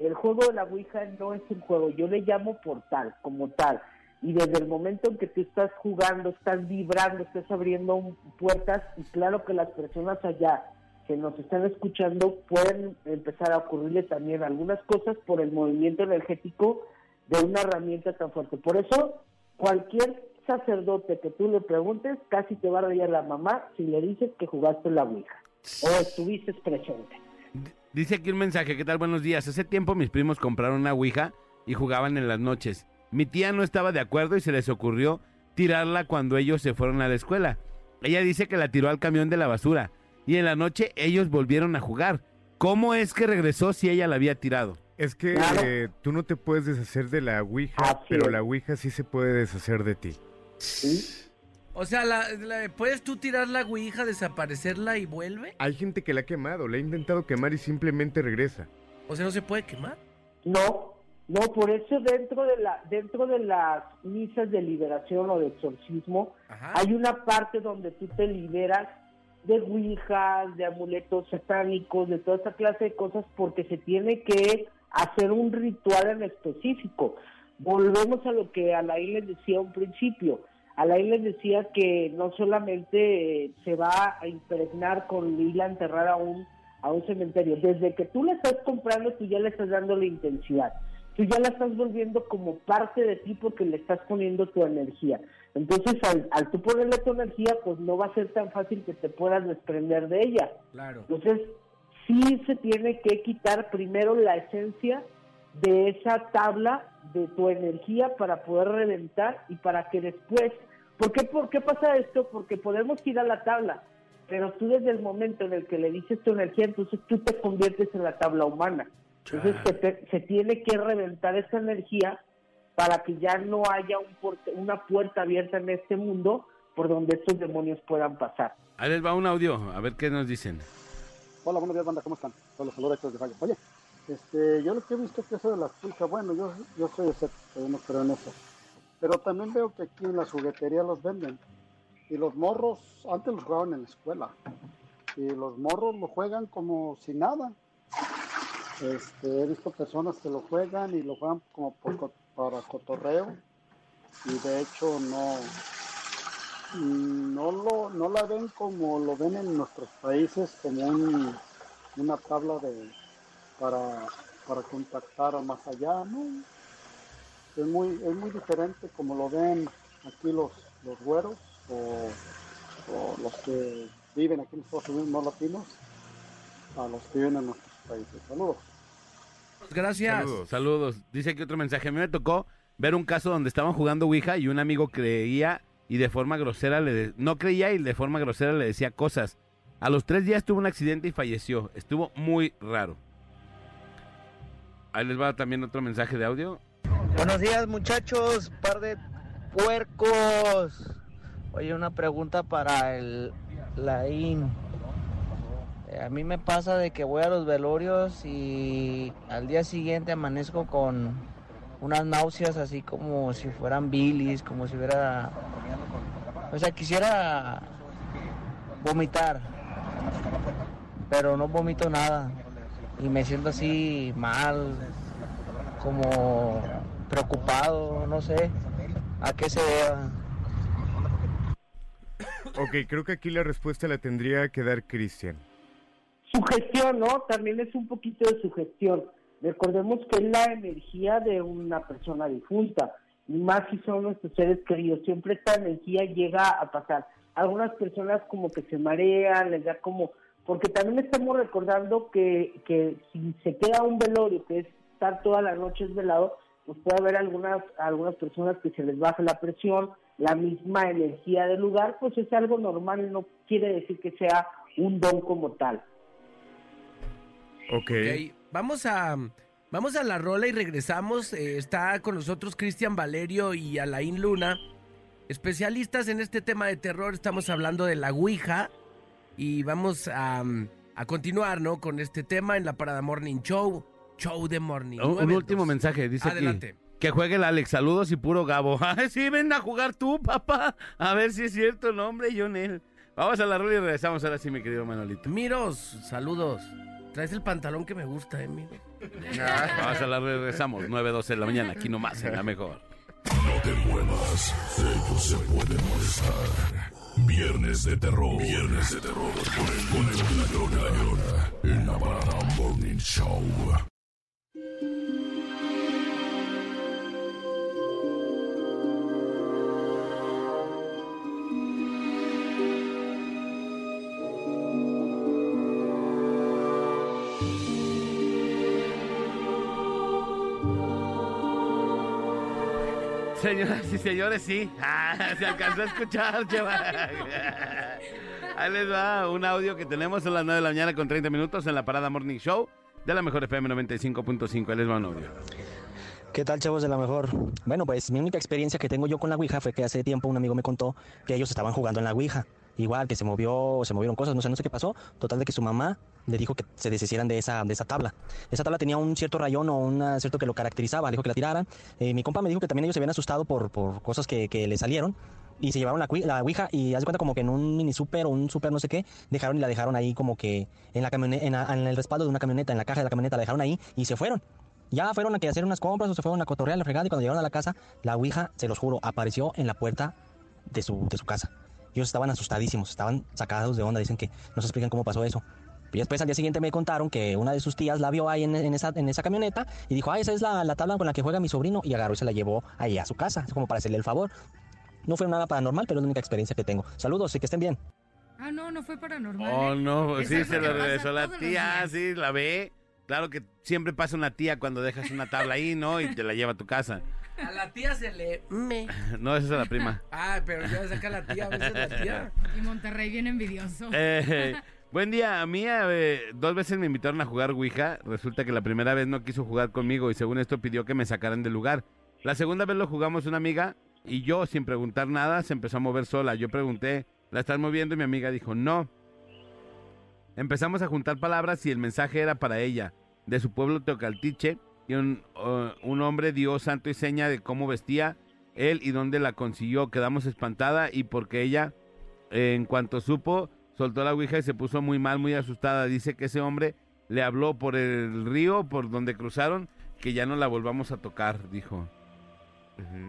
El juego de la Ouija no es un juego, yo le llamo portal, como tal. Y desde el momento en que tú estás jugando, estás vibrando, estás abriendo puertas, y claro que las personas allá que nos están escuchando pueden empezar a ocurrirle también algunas cosas por el movimiento energético de una herramienta tan fuerte. Por eso, cualquier sacerdote que tú le preguntes, casi te va a reír la mamá si le dices que jugaste la Ouija o estuviste presente. Dice aquí un mensaje, ¿qué tal? Buenos días. Hace tiempo mis primos compraron una Ouija y jugaban en las noches. Mi tía no estaba de acuerdo y se les ocurrió tirarla cuando ellos se fueron a la escuela. Ella dice que la tiró al camión de la basura y en la noche ellos volvieron a jugar. ¿Cómo es que regresó si ella la había tirado? Es que Claro. eh, tú no te puedes deshacer de la Ouija, Así pero es. la Ouija sí se puede deshacer de ti. ¿sí? O sea, la, la- ¿puedes tú tirar la ouija, desaparecerla y vuelve? Hay gente que la ha quemado, la ha intentado quemar y simplemente regresa. O sea, no se puede quemar. No, no, por eso dentro de la dentro de las misas de liberación o de exorcismo Ajá. hay una parte donde tú te liberas de ouijas, de amuletos satánicos, de toda esa clase de cosas, porque se tiene que hacer un ritual en específico. Volvemos a lo que Alain les decía a un principio. Alain les decía que no solamente eh, se va a impregnar con ir a enterrar a un, a un cementerio, desde que tú la estás comprando, tú ya le estás dando la intensidad. Tú ya la estás volviendo como parte de ti porque le estás poniendo tu energía. Entonces, al, al tú ponerle tu energía, pues no va a ser tan fácil que te puedas desprender de ella. Claro. Entonces, sí se tiene que quitar primero la esencia de esa tabla de tu energía para poder reventar y para que después, ¿por qué, ¿por qué pasa esto? Porque podemos tirar la tabla, pero tú desde el momento en el que le dices tu energía, entonces tú te conviertes en la tabla humana. Entonces se, te- se tiene que reventar esa energía para que ya no haya un porte- una puerta abierta en este mundo por donde estos demonios puedan pasar. Ahí les va un audio, a ver qué nos dicen. Hola, buenos días, banda, ¿cómo están? Todos los saludos de Valle. Oye, este, yo lo que he visto que eso de las pulcas, bueno, yo, yo soy escéptico, yo no creo en eso. Pero también veo que aquí en la juguetería los venden. Y los morros, antes los jugaban en la escuela. Y los morros lo juegan como si nada. Este, he visto personas que lo juegan y lo juegan como para cotorreo. Y de hecho no, no lo no la ven como lo ven en nuestros países como un, una tabla de para, para contactar a más allá no es muy es muy diferente como lo ven aquí los los güeros o, o los que viven aquí en Estados Unidos no latinos a los que viven en nuestros países saludos Gracias. Saludos. Saludos. Dice aquí otro mensaje. A mí me tocó ver un caso donde estaban jugando Ouija y un amigo creía y de forma grosera le... de- No creía y de forma grosera le decía cosas. A los tres días tuvo un accidente y falleció. Estuvo muy raro. Ahí les va también otro mensaje de audio. Buenos días muchachos, par de puercos. Oye, una pregunta para el Laín. Eh, A mí me pasa de que voy a los velorios y al día siguiente amanezco con unas náuseas así como si fueran bilis, como si hubiera... O sea, quisiera vomitar, pero no vomito nada. Y me siento así mal, como preocupado, no sé a qué se deba. Ok, creo que aquí la respuesta la tendría que dar Cristian. Sugestión, ¿no? También es un poquito de sugestión. Recordemos que es la energía de una persona difunta, y más si son nuestros seres queridos. Siempre esta energía llega a pasar. Algunas personas como que se marean, les da como... Porque también estamos recordando que, que si se queda un velorio, que es estar toda la noche velado, pues puede haber algunas, algunas personas que se les baja la presión, la misma energía del lugar, pues es algo normal, no quiere decir que sea un don como tal. Ok. Ok, Vamos a, vamos a la rola y regresamos. Eh, está con nosotros Cristian Valerio y Alain Luna, especialistas en este tema de terror. Estamos hablando de la Ouija y vamos a, a continuar, ¿no? Con este tema en la Parada Morning Show. Show de Morning. Un, un último mensaje, dice Adelante. aquí. Que juegue el Alex, saludos y puro Gabo. Ay, sí, ven a jugar tú, papá. A ver si es cierto el nombre, Jonel. Vamos a la rola y regresamos ahora sí, mi querido Manolito. Miros, saludos. Traes el pantalón que me gusta, eh, Miros. Vamos a la rola y regresamos. 9.12 de la mañana, aquí nomás, en la mejor. No te muevas, ellos se pueden molestar. Viernes de terror. Viernes de terror con el, con el en la Morning Show. Señoras y señores, sí. Ah, se alcanzó a escuchar, chaval. Ahí les va un audio que tenemos a las 9 de la mañana con 30 minutos en la Parada Morning Show de la Mejor FM 95.5. Ahí les va un audio. ¿Qué tal, chavos de la mejor? Bueno, pues mi única experiencia que tengo yo con la Ouija fue que hace tiempo un amigo me contó que ellos estaban jugando en la Ouija. Igual que se movió, se movieron cosas, no sé, no sé qué pasó. Total de que su mamá le dijo que se deshicieran de esa, de esa tabla. Esa tabla tenía un cierto rayón o un cierto que lo caracterizaba, le dijo que la tiraran. Eh, mi compa me dijo que también ellos se habían asustado por, por cosas que, que le salieron. y se llevaron la, la ouija y haz de cuenta como que en un mini super o un super no sé qué, dejaron y la dejaron ahí como que en la camioneta, en, en el respaldo de una camioneta, en la caja de la camioneta, la dejaron ahí y se fueron. Ya fueron a que hacer unas compras o se fueron a cotorrear la fregada y cuando llegaron a la casa, la ouija, se los juro, apareció en la puerta de su, de su casa. Ellos estaban asustadísimos, estaban sacados de onda, dicen que no se explican cómo pasó eso. Y después al día siguiente me contaron que una de sus tías la vio ahí en, en esa, en esa camioneta y dijo, ah, esa es la, la tabla con la que juega mi sobrino y agarró y se la llevó ahí a su casa, como para hacerle el favor. No fue nada paranormal, pero es la única experiencia que tengo. Saludos y que estén bien. Ah, no, no fue paranormal. Oh, ¿eh? no, Es sí, se lo regresó la tía, sí, la ve. Claro que siempre pasa una tía cuando dejas una tabla ahí, ¿no? Y te la lleva a tu casa. A la tía se le... Me. No, esa es la prima. Ah, pero ya saca la tía, a veces la tía. Y Monterrey bien envidioso. Eh, buen día, a mí eh, dos veces me invitaron a jugar Ouija. Resulta que la primera vez no quiso jugar conmigo y según esto pidió que me sacaran del lugar. La segunda vez lo jugamos una amiga y yo, sin preguntar nada, se empezó a mover sola. Yo pregunté, ¿la estás moviendo? Y mi amiga dijo, no. Empezamos a juntar palabras y el mensaje era para ella, de su pueblo Teocaltiche, y un, uh, un hombre dio santo y seña de cómo vestía él y dónde la consiguió. Quedamos espantada y porque ella, eh, en cuanto supo, soltó la ouija y se puso muy mal, muy asustada. Dice que ese hombre le habló por el río, por donde cruzaron, que ya no la volvamos a tocar, dijo.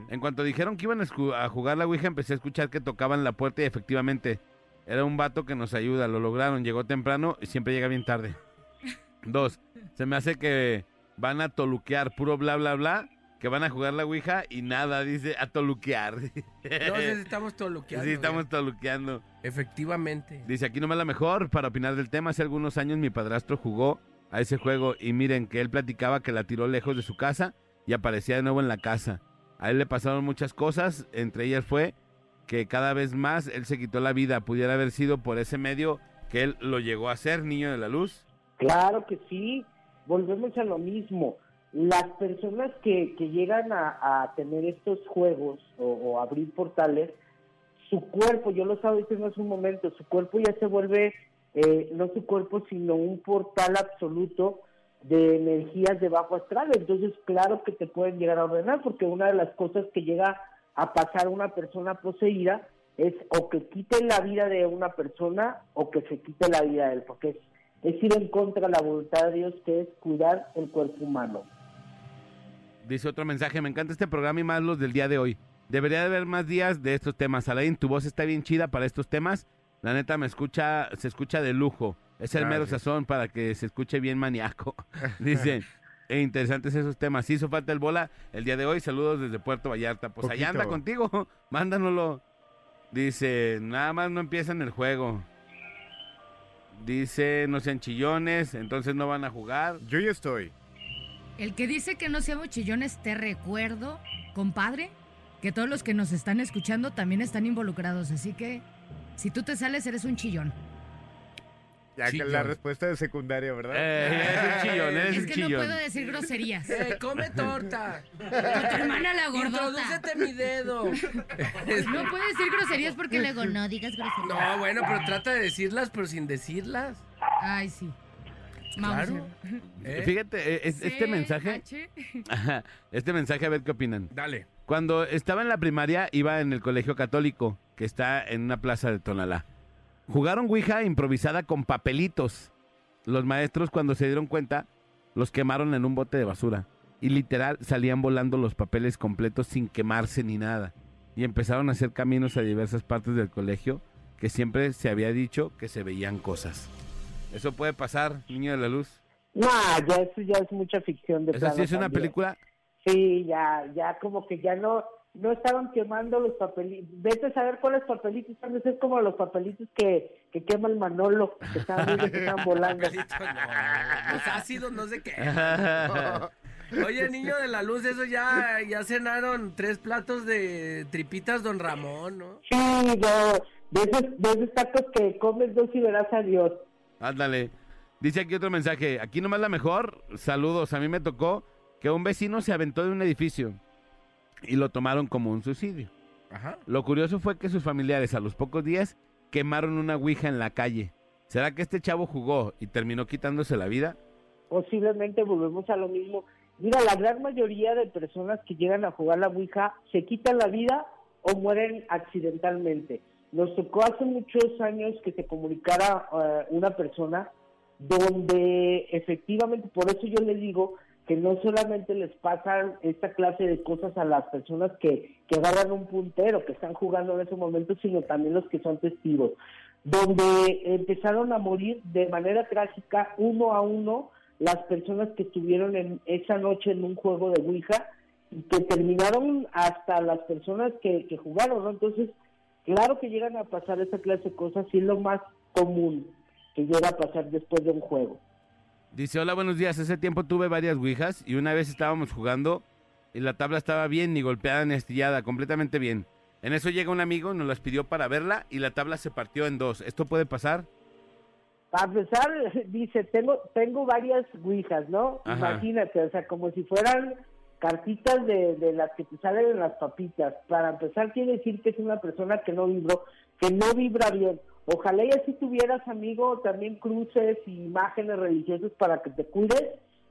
En cuanto dijeron que iban a, a jugar la Ouija, empecé a escuchar que tocaban la puerta y efectivamente era un vato que nos ayuda. Lo lograron, llegó temprano y siempre llega bien tarde. Dos, se me hace que van a toluquear, puro bla, bla, bla, que van a jugar la Ouija y nada, dice, a toluquear. Si estamos toluqueando. Sí, estamos toluqueando. Efectivamente. Dice, aquí nomás la mejor para opinar del tema. Hace algunos años mi padrastro jugó a ese juego y miren que él platicaba que la tiró lejos de su casa y aparecía de nuevo en la casa. A él le pasaron muchas cosas, entre ellas fue que cada vez más él se quitó la vida. Pudiera haber sido por ese medio que él lo llegó a ser, niño de la luz. Claro que sí, volvemos a lo mismo. Las personas que, que llegan a, a tener estos juegos o, abrir portales, su cuerpo, yo lo estaba diciendo hace un momento, su cuerpo ya se vuelve, eh, no su cuerpo, sino un portal absoluto de energías de bajo astral. Entonces, claro que te pueden llegar a ordenar, porque una de las cosas que llega a pasar a una persona poseída es o que quite la vida de una persona o que se quite la vida de él, porque es, es ir en contra de la voluntad de Dios, que es cuidar el cuerpo humano. Dice otro mensaje, me encanta este programa y más los del día de hoy. Debería de haber más días de estos temas. Alain, tu voz está bien chida para estos temas. La neta me escucha, se escucha de lujo. Es el mero sazón para que se escuche bien maníaco. Dice, e interesantes esos temas. Sí hizo falta el bola el día de hoy. Saludos desde Puerto Vallarta. Pues allá anda contigo. Mándanoslo. Dice, nada más no empiezan el juego. Dice, no sean chillones, entonces no van a jugar. Yo ya estoy. El que dice que no seamos chillones, te recuerdo, compadre, que todos los que nos están escuchando también están involucrados. Así que si tú te sales, eres un chillón. Ya que la respuesta de secundaria, ¿verdad? Eh, eres un chillón, eres Es un que chillón. no puedo decir groserías. Eh, come torta. Con tu hermana la gordota. Introdúcete mi dedo. No puedo decir groserías porque luego no digas groserías. No, bueno, pero trata de decirlas, pero sin decirlas. Ay, sí. Claro. Eh, Fíjate, eh, es- este mensaje, Ajá, este mensaje a ver qué opinan. Dale. Cuando estaba en la primaria iba en el colegio católico, que está en una plaza de Tonalá. Jugaron Ouija improvisada con papelitos. Los maestros cuando se dieron cuenta los quemaron en un bote de basura. Y literal salían volando los papeles completos sin quemarse ni nada. Y empezaron a hacer caminos a diversas partes del colegio que siempre se había dicho que se veían cosas. Eso puede pasar, niño de la luz. No, ya eso ya es mucha ficción de Eso sí es una también. película. Sí, ya, ya como que ya no, no estaban quemando los papelitos. Vete a saber cuáles papelitos son, es como los papelitos que, que quema el Manolo, que estaban, viendo que estaban volando. Los ácidos, no sé qué. Oye, niño de la luz, eso ya, ya cenaron tres platos de tripitas Don Ramón, ¿no? Sí, yo, de esos, de esos tacos que comes dos y verás a Dios. Ándale. Dice aquí otro mensaje. Aquí nomás la mejor. Saludos. A mí me tocó que un vecino se aventó de un edificio y lo tomaron como un suicidio. Ajá. Lo curioso fue que sus familiares a los pocos días quemaron una ouija en la calle. ¿Será que este chavo jugó y terminó quitándose la vida? Posiblemente volvemos a lo mismo. Mira, la gran mayoría de personas que llegan a jugar la Ouija se quitan la vida o mueren accidentalmente. Nos tocó hace muchos años que se comunicara eh, una persona donde efectivamente, por eso yo les digo que no solamente les pasan esta clase de cosas a las personas que, que agarran un puntero, que están jugando en ese momento, sino también los que son testigos, donde empezaron a morir de manera trágica uno a uno las personas que estuvieron en esa noche en un juego de Ouija y que terminaron hasta las personas que, que jugaron, ¿no? Entonces, claro que llegan a pasar esa clase de cosas y es lo más común que llega a pasar después de un juego. Dice, hola, buenos días. Hace tiempo tuve varias ouijas y una vez estábamos jugando y la tabla estaba bien, ni golpeada ni astillada, completamente bien. En eso llega un amigo, nos las pidió para verla y la tabla se partió en dos. ¿Esto puede pasar? Para empezar, dice, tengo tengo varias ouijas, ¿no? Ajá. Imagínate, o sea, como si fueran cartitas de, de las que te salen en las papitas. Para empezar, quiere decir que es una persona que no vibró, que no vibra bien. Ojalá y así tuvieras, amigo, también cruces y imágenes religiosas para que te cuides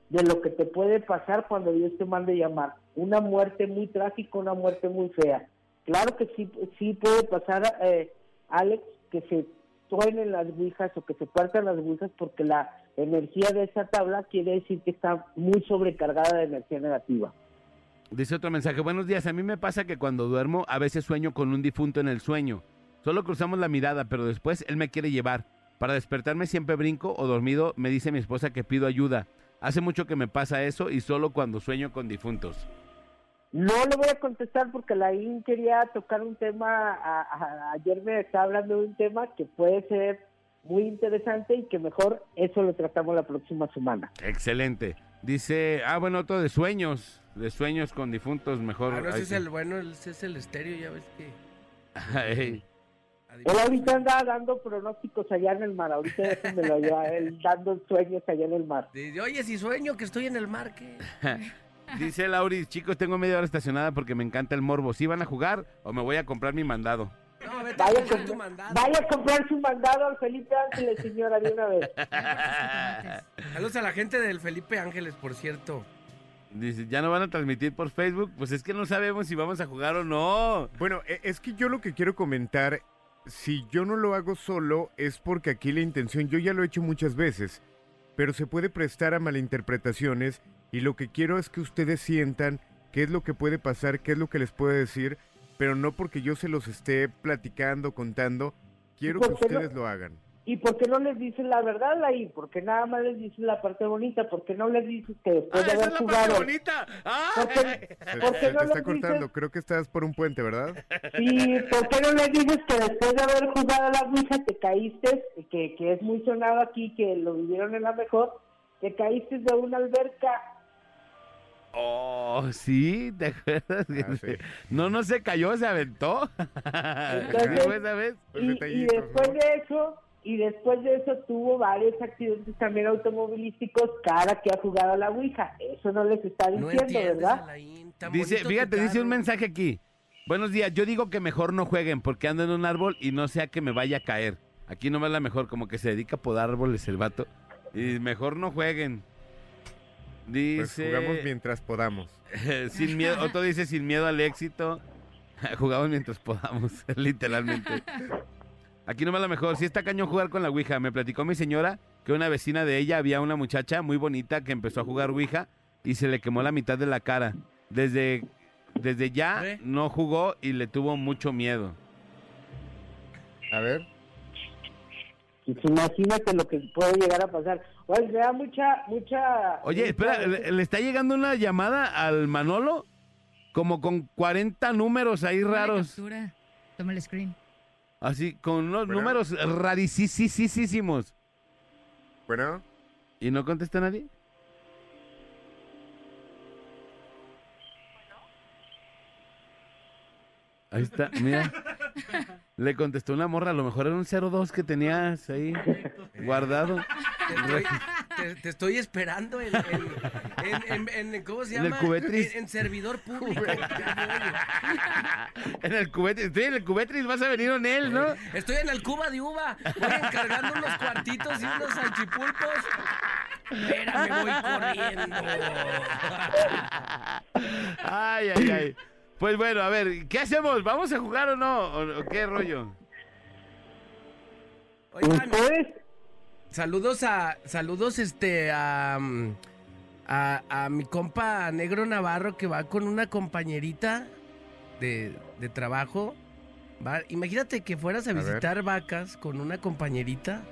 de lo que te puede pasar cuando Dios te mande llamar. Una muerte muy trágica, una muerte muy fea. Claro que sí, sí puede pasar, eh, Alex, que se truenen las ouijas o que se partan las ouijas porque la energía de esa tabla quiere decir que está muy sobrecargada de energía negativa. Dice otro mensaje, buenos días. A mí me pasa que cuando duermo a veces sueño con un difunto en el sueño. Solo cruzamos la mirada, pero después él me quiere llevar. Para despertarme siempre brinco o dormido me dice mi esposa que pido ayuda. Hace mucho que me pasa eso y solo cuando sueño con difuntos. No le voy a contestar porque la IN quería tocar un tema, a- a- ayer me estaba hablando de un tema que puede ser muy interesante y que mejor eso lo tratamos la próxima semana. Excelente. Dice, ah, bueno, otro de sueños. De sueños con difuntos, mejor. Ah, no, ese es el bueno, ese es el estéreo, ya ves que. Ay. Él ahorita anda dando pronósticos allá en el mar, ahorita déjenmelo allá, él dando sueños allá en el mar. Dice, Oye, si sueño que estoy en el mar, ¿qué? Dice Lauris, chicos, tengo media hora estacionada porque me encanta el morbo. ¿Sí van a jugar o me voy a comprar mi mandado? No, vete Vaya a comprar tu mandado. vaya a comprar su mandado al Felipe Ángeles, señora, de una vez. Saludos a la gente del Felipe Ángeles, por cierto. Dice, ¿ya no van a transmitir por Facebook? Pues es que no sabemos si vamos a jugar o no. Bueno, e- es que yo lo que quiero comentar, si yo no lo hago solo, es porque aquí la intención, yo ya lo he hecho muchas veces, pero se puede prestar a malinterpretaciones y lo que quiero es que ustedes sientan qué es lo que puede pasar, qué es lo que les puede decir, pero no porque yo se los esté platicando, contando, quiero que ustedes lo hagan. ¿Y por qué no les dicen la verdad ahí? Porque nada más les dicen la parte bonita, porque no les dices que después de haber jugado... bonita! ¿Por qué, Se, por se qué te no está les cortando, dices, creo que estás por un puente, ¿verdad? sí, ¿por qué no les dices que después de haber jugado a la Ouija te caíste, que, que es muy sonado aquí, que lo vivieron en la mejor, te caíste de una alberca Oh, sí, ¿te acuerdas? No, no se cayó, se aventó. Entonces, ¿Sí fue esa vez? y, y después de eso y después de eso tuvo varios accidentes también automovilísticos cada que ha jugado a la Ouija. Eso no les está diciendo, ¿verdad? Alain, Dice, fíjate, dice un mensaje aquí. Buenos días, yo digo que mejor no jueguen porque ando en un árbol y no sea que me vaya a caer. Aquí no la mejor, como que se dedica a podar árboles el vato. Y mejor no jueguen. Pues Dice... jugamos mientras podamos. sin miedo, otro dice sin miedo al éxito. Jugamos mientras podamos, literalmente. Aquí nomás la mejor. Si está cañón jugar con la Ouija. Me platicó mi señora que una vecina de ella había una muchacha muy bonita que empezó a jugar Ouija y se le quemó la mitad de la cara. Desde, desde ya no jugó y le tuvo mucho miedo. A ver. Pues imagínate lo que puede llegar a pasar. Oye, me da mucha, mucha... Oye, espera, ¿le, le está llegando una llamada al Manolo? Como con 40 números ahí raros. Toma el screen. Así, con unos números rarísimos. Bueno. ¿Y no contesta nadie? Ahí está, mira. Le contestó una morra, a lo mejor era un 02 que tenías ahí guardado. Te estoy, te- te estoy esperando en, en, en- en- ¿cómo se En el llama? Cubetris. En, en servidor público. En el cubete, estoy en el cubetris, vas a venir con él, ¿no? Estoy en el Cuba de Uva. Voy encargando unos cuartitos y unos salchipulpos. Espérame, voy corriendo. Ay, ay, ay. Pues bueno, a ver, ¿qué hacemos? ¿Vamos a jugar o no? ¿O, o qué rollo? Oigan, saludos a, saludos este a, a, a mi compa Negro Navarro que va con una compañerita de, de trabajo. Va- imagínate que fueras a visitar vacas con una compañerita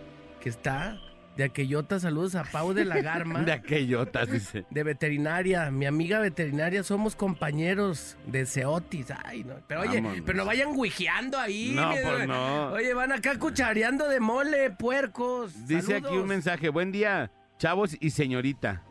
que está de aquellota. Saludos a Pau de la Garma. De aquellotas, dice. De veterinaria, mi amiga veterinaria, somos compañeros de Ceotis. Ay, no. Pero oye, Vámonos. pero no vayan guijeando ahí. No, mi- pues no. Oye, van acá cuchareando de mole, puercos. Dice aquí un mensaje. Buen día, chavos y señorita.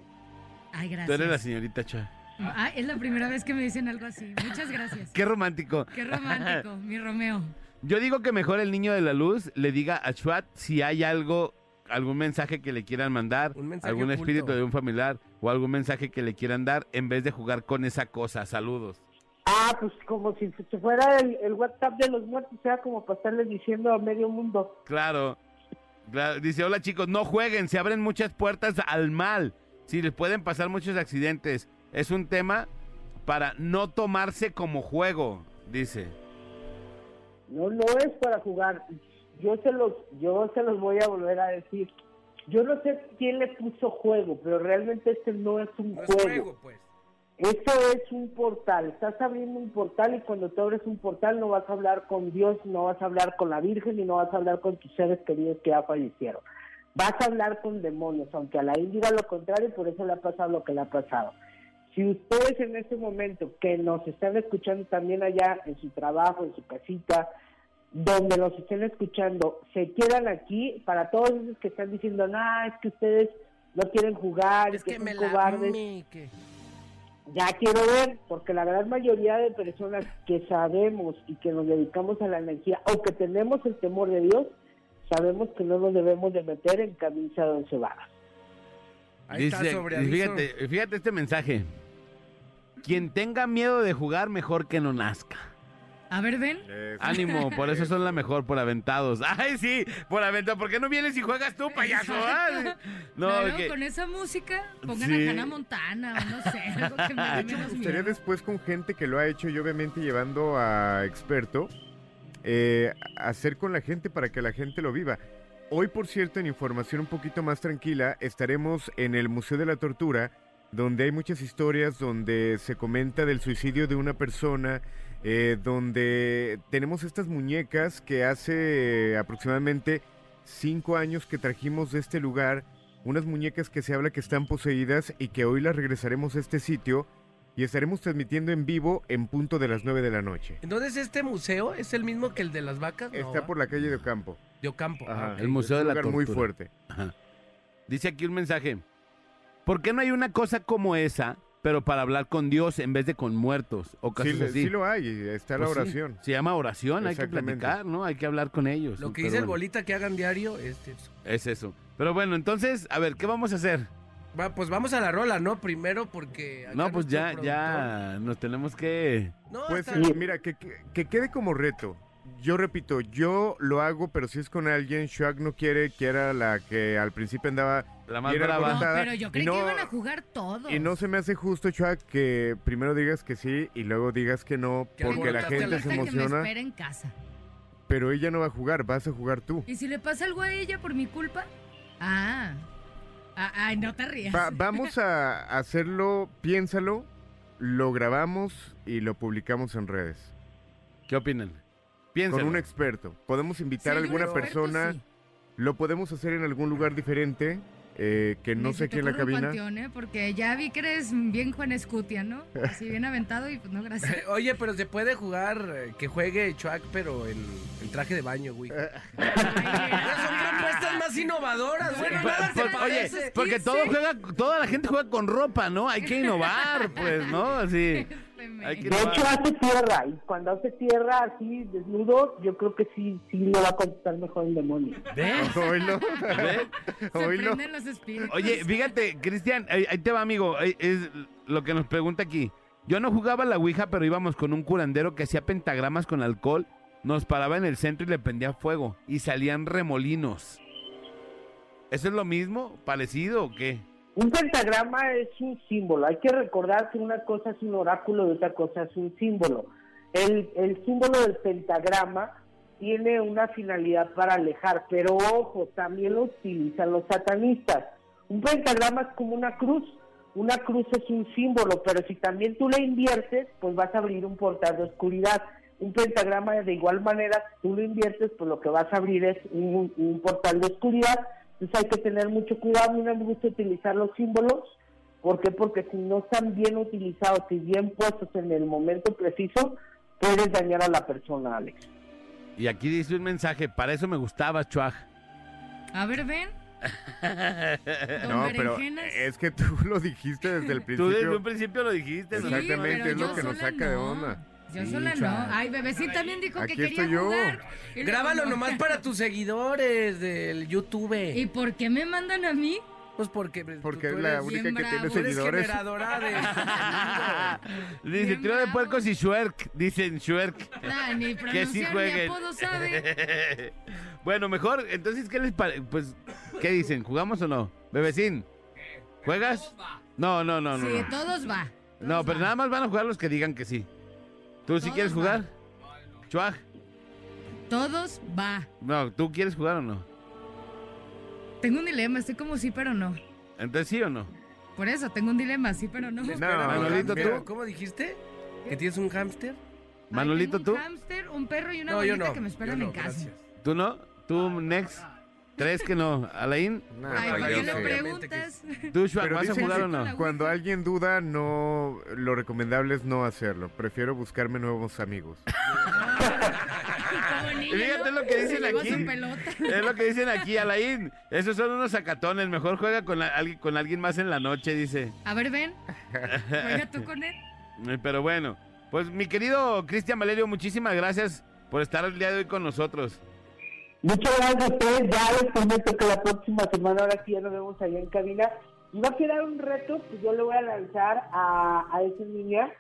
Ay, gracias. Tú eres la señorita, cha. Ah, es la primera vez que me dicen algo así. Muchas gracias. Qué romántico. Qué romántico, mi Romeo. Yo digo que mejor el niño de la luz le diga a Chuat si hay algo, algún mensaje que le quieran mandar, mensaje algún oculto. espíritu de un familiar o algún mensaje que le quieran dar en vez de jugar con esa cosa. Saludos. Ah, pues como si se fuera el, el WhatsApp de los muertos, sea como para estarles diciendo a medio mundo. Claro. Claro. Dice, hola chicos, no jueguen, se abren muchas puertas al mal. Si les pueden pasar muchos accidentes. Es un tema para no tomarse como juego, dice. No, no es para jugar. Yo se los, yo se los voy a volver a decir. Yo no sé quién le puso juego, pero realmente este no es un No es juego. juego, pues. Esto es un portal. Estás abriendo un portal y cuando tú abres un portal no vas a hablar con Dios, no vas a hablar con la Virgen y no vas a hablar con tus seres queridos que ya fallecieron. Vas a hablar con demonios, aunque a la diga lo contrario, por eso le ha pasado lo que le ha pasado. Si ustedes en este momento que nos están escuchando también allá en su trabajo, en su casita, donde nos estén escuchando, se quedan aquí, para todos esos que están diciendo, no, es que ustedes no quieren jugar, Es que, que son me la... cobardes. me- que- Ya quiero ver, porque la gran mayoría de personas que sabemos y que nos dedicamos a la energía, o que tenemos el temor de Dios, sabemos que no nos debemos de meter en camisa de once varas. Ahí está Dice, sobre y aviso. fíjate, fíjate este mensaje. Quien tenga miedo de jugar, mejor que no nazca. A ver, ven. Ánimo, por eso son la mejor, por aventados. Ay, sí, por aventados. ¿Por qué no vienes y juegas tú, payaso? No, Claro, con esa música, pongan Sí. a Hannah Montana o no sé, algo que me dé De hecho, me menos gustaría miedo. después con gente que lo ha hecho y obviamente llevando a experto, eh, hacer con la gente para que la gente lo viva. Hoy, por cierto, en información un poquito más tranquila, estaremos en el Museo de la Tortura, donde hay muchas historias, donde se comenta del suicidio de una persona, eh, donde tenemos estas muñecas que hace aproximadamente cinco años que trajimos de este lugar, unas muñecas que se habla que están poseídas y que hoy las regresaremos a este sitio y estaremos transmitiendo en vivo en punto de las 9 de la noche. Entonces, ¿este museo es el mismo que el de las vacas? No, Está ¿va? por la calle de Ocampo. De Ocampo. Ajá, ah. El Museo es de un la lugar muy Tortura. fuerte. Ajá. Dice aquí un mensaje. ¿Por qué no hay una cosa como esa, pero para hablar con Dios en vez de con muertos o Sí, cosas así? sí lo hay, está la Pues sí, oración. Se llama oración, hay que platicar, ¿no? Hay que hablar con ellos. Lo que dice el bueno, bolita que hagan diario es eso. Es eso. Pero bueno, entonces, a ver, ¿qué vamos a hacer? Va, pues vamos a la rola, ¿no? Primero porque... No, pues ya, productor- ya nos tenemos que... No, Pues hasta- mira, que, que- que quede como reto. Yo repito, yo lo hago, pero si es con alguien, Shuak no quiere que era la que al principio andaba La más brava. No, pero yo creí no- que iban a jugar todos. Y no se me hace justo, Chuck, que primero digas que sí y luego digas que no, Que porque la gente se Que me emociona, espera en casa. pero ella no va a jugar, vas a jugar tú. ¿Y si le pasa algo a ella por mi culpa? Ah. Ah, Ay, no te rías. Va- vamos a hacerlo, piénsalo, lo grabamos y lo publicamos en redes. ¿Qué opinan? Con un experto. Podemos invitar a alguna persona, sí. lo podemos hacer en algún lugar diferente, eh, que no Ni sé se en la cabina. panteón, ¿eh? Porque ya vi que eres bien Juan Escutia, ¿no? Así bien aventado y pues no, gracias. Oye, pero se puede jugar, eh, que juegue Chuck, pero en, en traje de baño, güey. Son propuestas más innovadoras, bueno, Por- nada por- te oye, parece. porque todo juega, toda la gente juega con ropa, ¿no? Hay que innovar, pues, ¿no? Así. Hay que De hecho hace tierra y cuando hace tierra así desnudo, yo creo que sí, sí le va a contestar mejor el demonio. ¿Ves? Oílo. ¿Ves? Se prenden los espíritus. Oye, fíjate, Cristian, ahí, ahí te va, amigo. Es lo que nos pregunta aquí. Yo no jugaba a la Ouija, pero íbamos con un curandero que hacía pentagramas con alcohol. Nos paraba en el centro y le prendía fuego. Y salían remolinos. ¿Eso es lo mismo? ¿Parecido o qué? Un pentagrama es un símbolo. Hay que recordar que una cosa es un oráculo y otra cosa es un símbolo. El, símbolo del pentagrama tiene una finalidad para alejar, pero ojo, también lo utilizan los satanistas. Un pentagrama es como una cruz. Una cruz es un símbolo, pero si también tú la inviertes, pues vas a abrir un portal de oscuridad. Un pentagrama de igual manera, tú lo inviertes, pues lo que vas a abrir es un portal de oscuridad. Entonces hay que tener mucho cuidado. A mí no me gusta utilizar los símbolos. ¿Por qué? Porque si no están bien utilizados y bien puestos en el momento preciso, puedes dañar a la persona, Alex. Y aquí dice un mensaje, para eso me gustaba, Chuaj. A ver, ven. No, pero es que tú lo dijiste desde el Tú principio. desde un principio lo dijiste. Exactamente, pero es lo que nos saca de no. onda. Yo Sí, sola no. Ay, bebecín también dijo Aquí que quería estoy yo. jugar. Grábalo no. nomás para tus seguidores del YouTube. ¿Y por qué me mandan a mí? Pues porque, pues, Porque tú es la única que tiene seguidores. de. Dice, tiro de puercos y Shuerk. Dicen Shuerk. Nah, ni Que sí jueguen. apodo sabe. bueno, mejor, entonces, ¿qué les parece? Pues, ¿qué dicen? ¿Jugamos o no? Bebecín, ¿juegas? No, no, no, no. Sí, no. todos va. No, pero nada más van a jugar los que digan que sí. ¿Tú sí quieres jugar? Chuaj. Todos va. No, ¿tú quieres jugar o no? Tengo un dilema, estoy como sí, pero no. Entonces, ¿sí o no? Por eso, tengo un dilema, sí, pero no. Espera, Manolito, ¿tú? ¿Cómo dijiste? ¿Que tienes un hámster? Manolito, Tengo ¿tú? Un hámster, un perro y una No, yo no. que me esperan yo en no, casa. gracias. ¿Tú no? ¿Tú, Next? ¿Crees que no? ¿Alain? No, Ay, no, ¿por yo qué le sé. preguntas? ¿Tú, Shuak, Pero vas a jugar o no? Cuando alguien duda, no, lo recomendable es no hacerlo. Prefiero buscarme nuevos amigos. Como niño, Fíjate ¿no? lo que dicen aquí. Es lo que dicen aquí, Alain. Esos son unos sacatones. Mejor juega con, la- alguien, con alguien más en la noche, dice. A ver, ven. Juega tú con él. Eh, Pero bueno, pues mi querido Cristian Valerio, muchísimas gracias por estar el día de hoy con nosotros. Muchas gracias a ustedes. Ya les prometo que la próxima semana, ahora sí ya nos vemos allá en cabina. Y va a quedar un reto que yo le voy a lanzar a, a esa niña.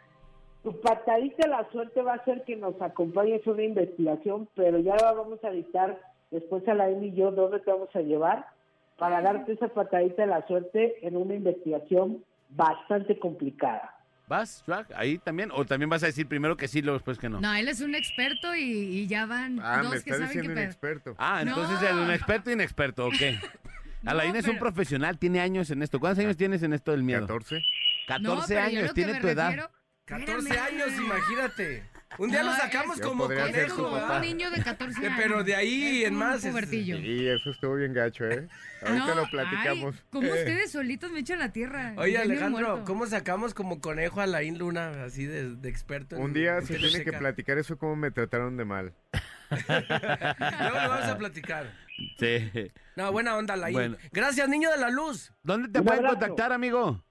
Tu patadita de la suerte va a ser que nos acompañes a una investigación, pero ya la vamos a dictar después a la Emi y yo dónde te vamos a llevar para darte esa patadita de la suerte en una investigación bastante complicada. ¿Vas, Shuak? Ahí también. ¿O también vas a decir primero que sí, luego después que no? No, él es un experto y, y ya van Ah, dos me que está saben diciendo qué un experto. Ah, entonces No. el un experto inexperto, ¿ok? No, Alain es un pero- profesional, tiene años en esto. ¿Cuántos años tienes en esto del miedo? 14. 14 No, pero yo años, lo que tiene me tu edad. refiero- 14 Espérame. años, imagínate. Un día No, lo sacamos como conejo, un niño de 14 Eh, años. pero de ahí Es en un más es- pubertillo. Y eso estuvo bien gacho, ¿eh? Ahorita No, lo platicamos. ay, ¿Cómo ustedes solitos me echan la tierra? Oye, Ya Alejandro. ¿cómo sacamos como conejo a Laín Luna, así de, de experto? en- Un día en se tiene que platicar eso, cómo me trataron de mal. Luego lo vamos a platicar. Sí. No, buena onda, Laín. Bueno. Gracias, niño de la luz. ¿Dónde te Un pueden abrazo. contactar, amigo?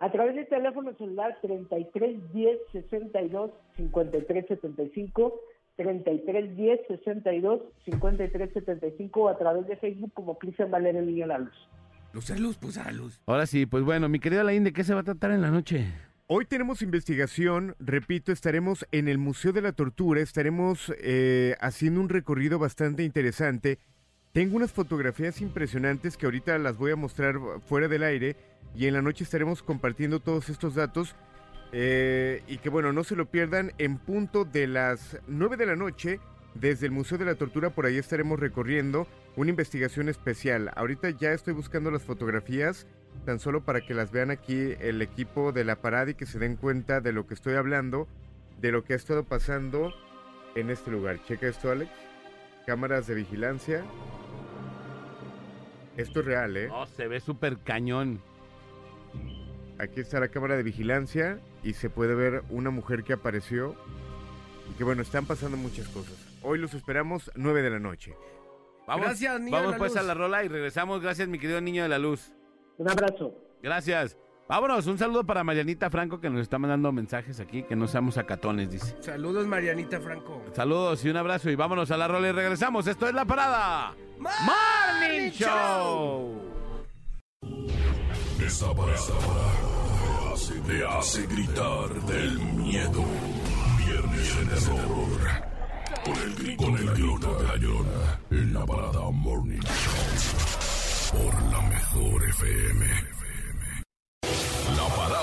A través del teléfono celular 33 10 62 53 75, 33 10 62 53 75 o a través de Facebook como Cristian Valerio Niño La Luz. Luz a luz, pues a luz. Ahora sí, pues bueno, mi querido Alain, ¿de qué se va a tratar en la noche? Hoy tenemos investigación, repito, estaremos en el Museo de la Tortura, estaremos eh, haciendo un recorrido bastante interesante. Tengo unas fotografías impresionantes que ahorita las voy a mostrar fuera del aire y en la noche estaremos compartiendo todos estos datos. eh, y que bueno, no se lo pierdan en punto de las 9 de la noche desde el Museo de la Tortura, por ahí estaremos recorriendo una investigación especial. Ahorita ya estoy buscando las fotografías tan solo para que las vean aquí el equipo de la parada y que se den cuenta de lo que estoy hablando, de lo que ha estado pasando en este lugar. Checa esto, Alex. Cámaras de vigilancia. Esto es real, ¿eh? No, se ve súper cañón. Aquí está la cámara de vigilancia y se puede ver una mujer que apareció y que bueno, están pasando muchas cosas. Hoy los esperamos 9 de la noche. Vamos, Gracias, niño de Vamos la pues luz. a la rola y regresamos. Gracias, mi querido niño de la luz. Un abrazo. Gracias. Vámonos, un saludo para Marianita Franco que nos está mandando mensajes aquí, que no seamos acatones, dice. Saludos, Marianita Franco. Saludos y un abrazo y vámonos a la rola y regresamos. Esto es La Parada. Morning Show. Esta parada te hace, te hace gritar del miedo. Viernes de terror. Con el, gri- con el grito de la llorona. En la parada Morning Show. Por la mejor FM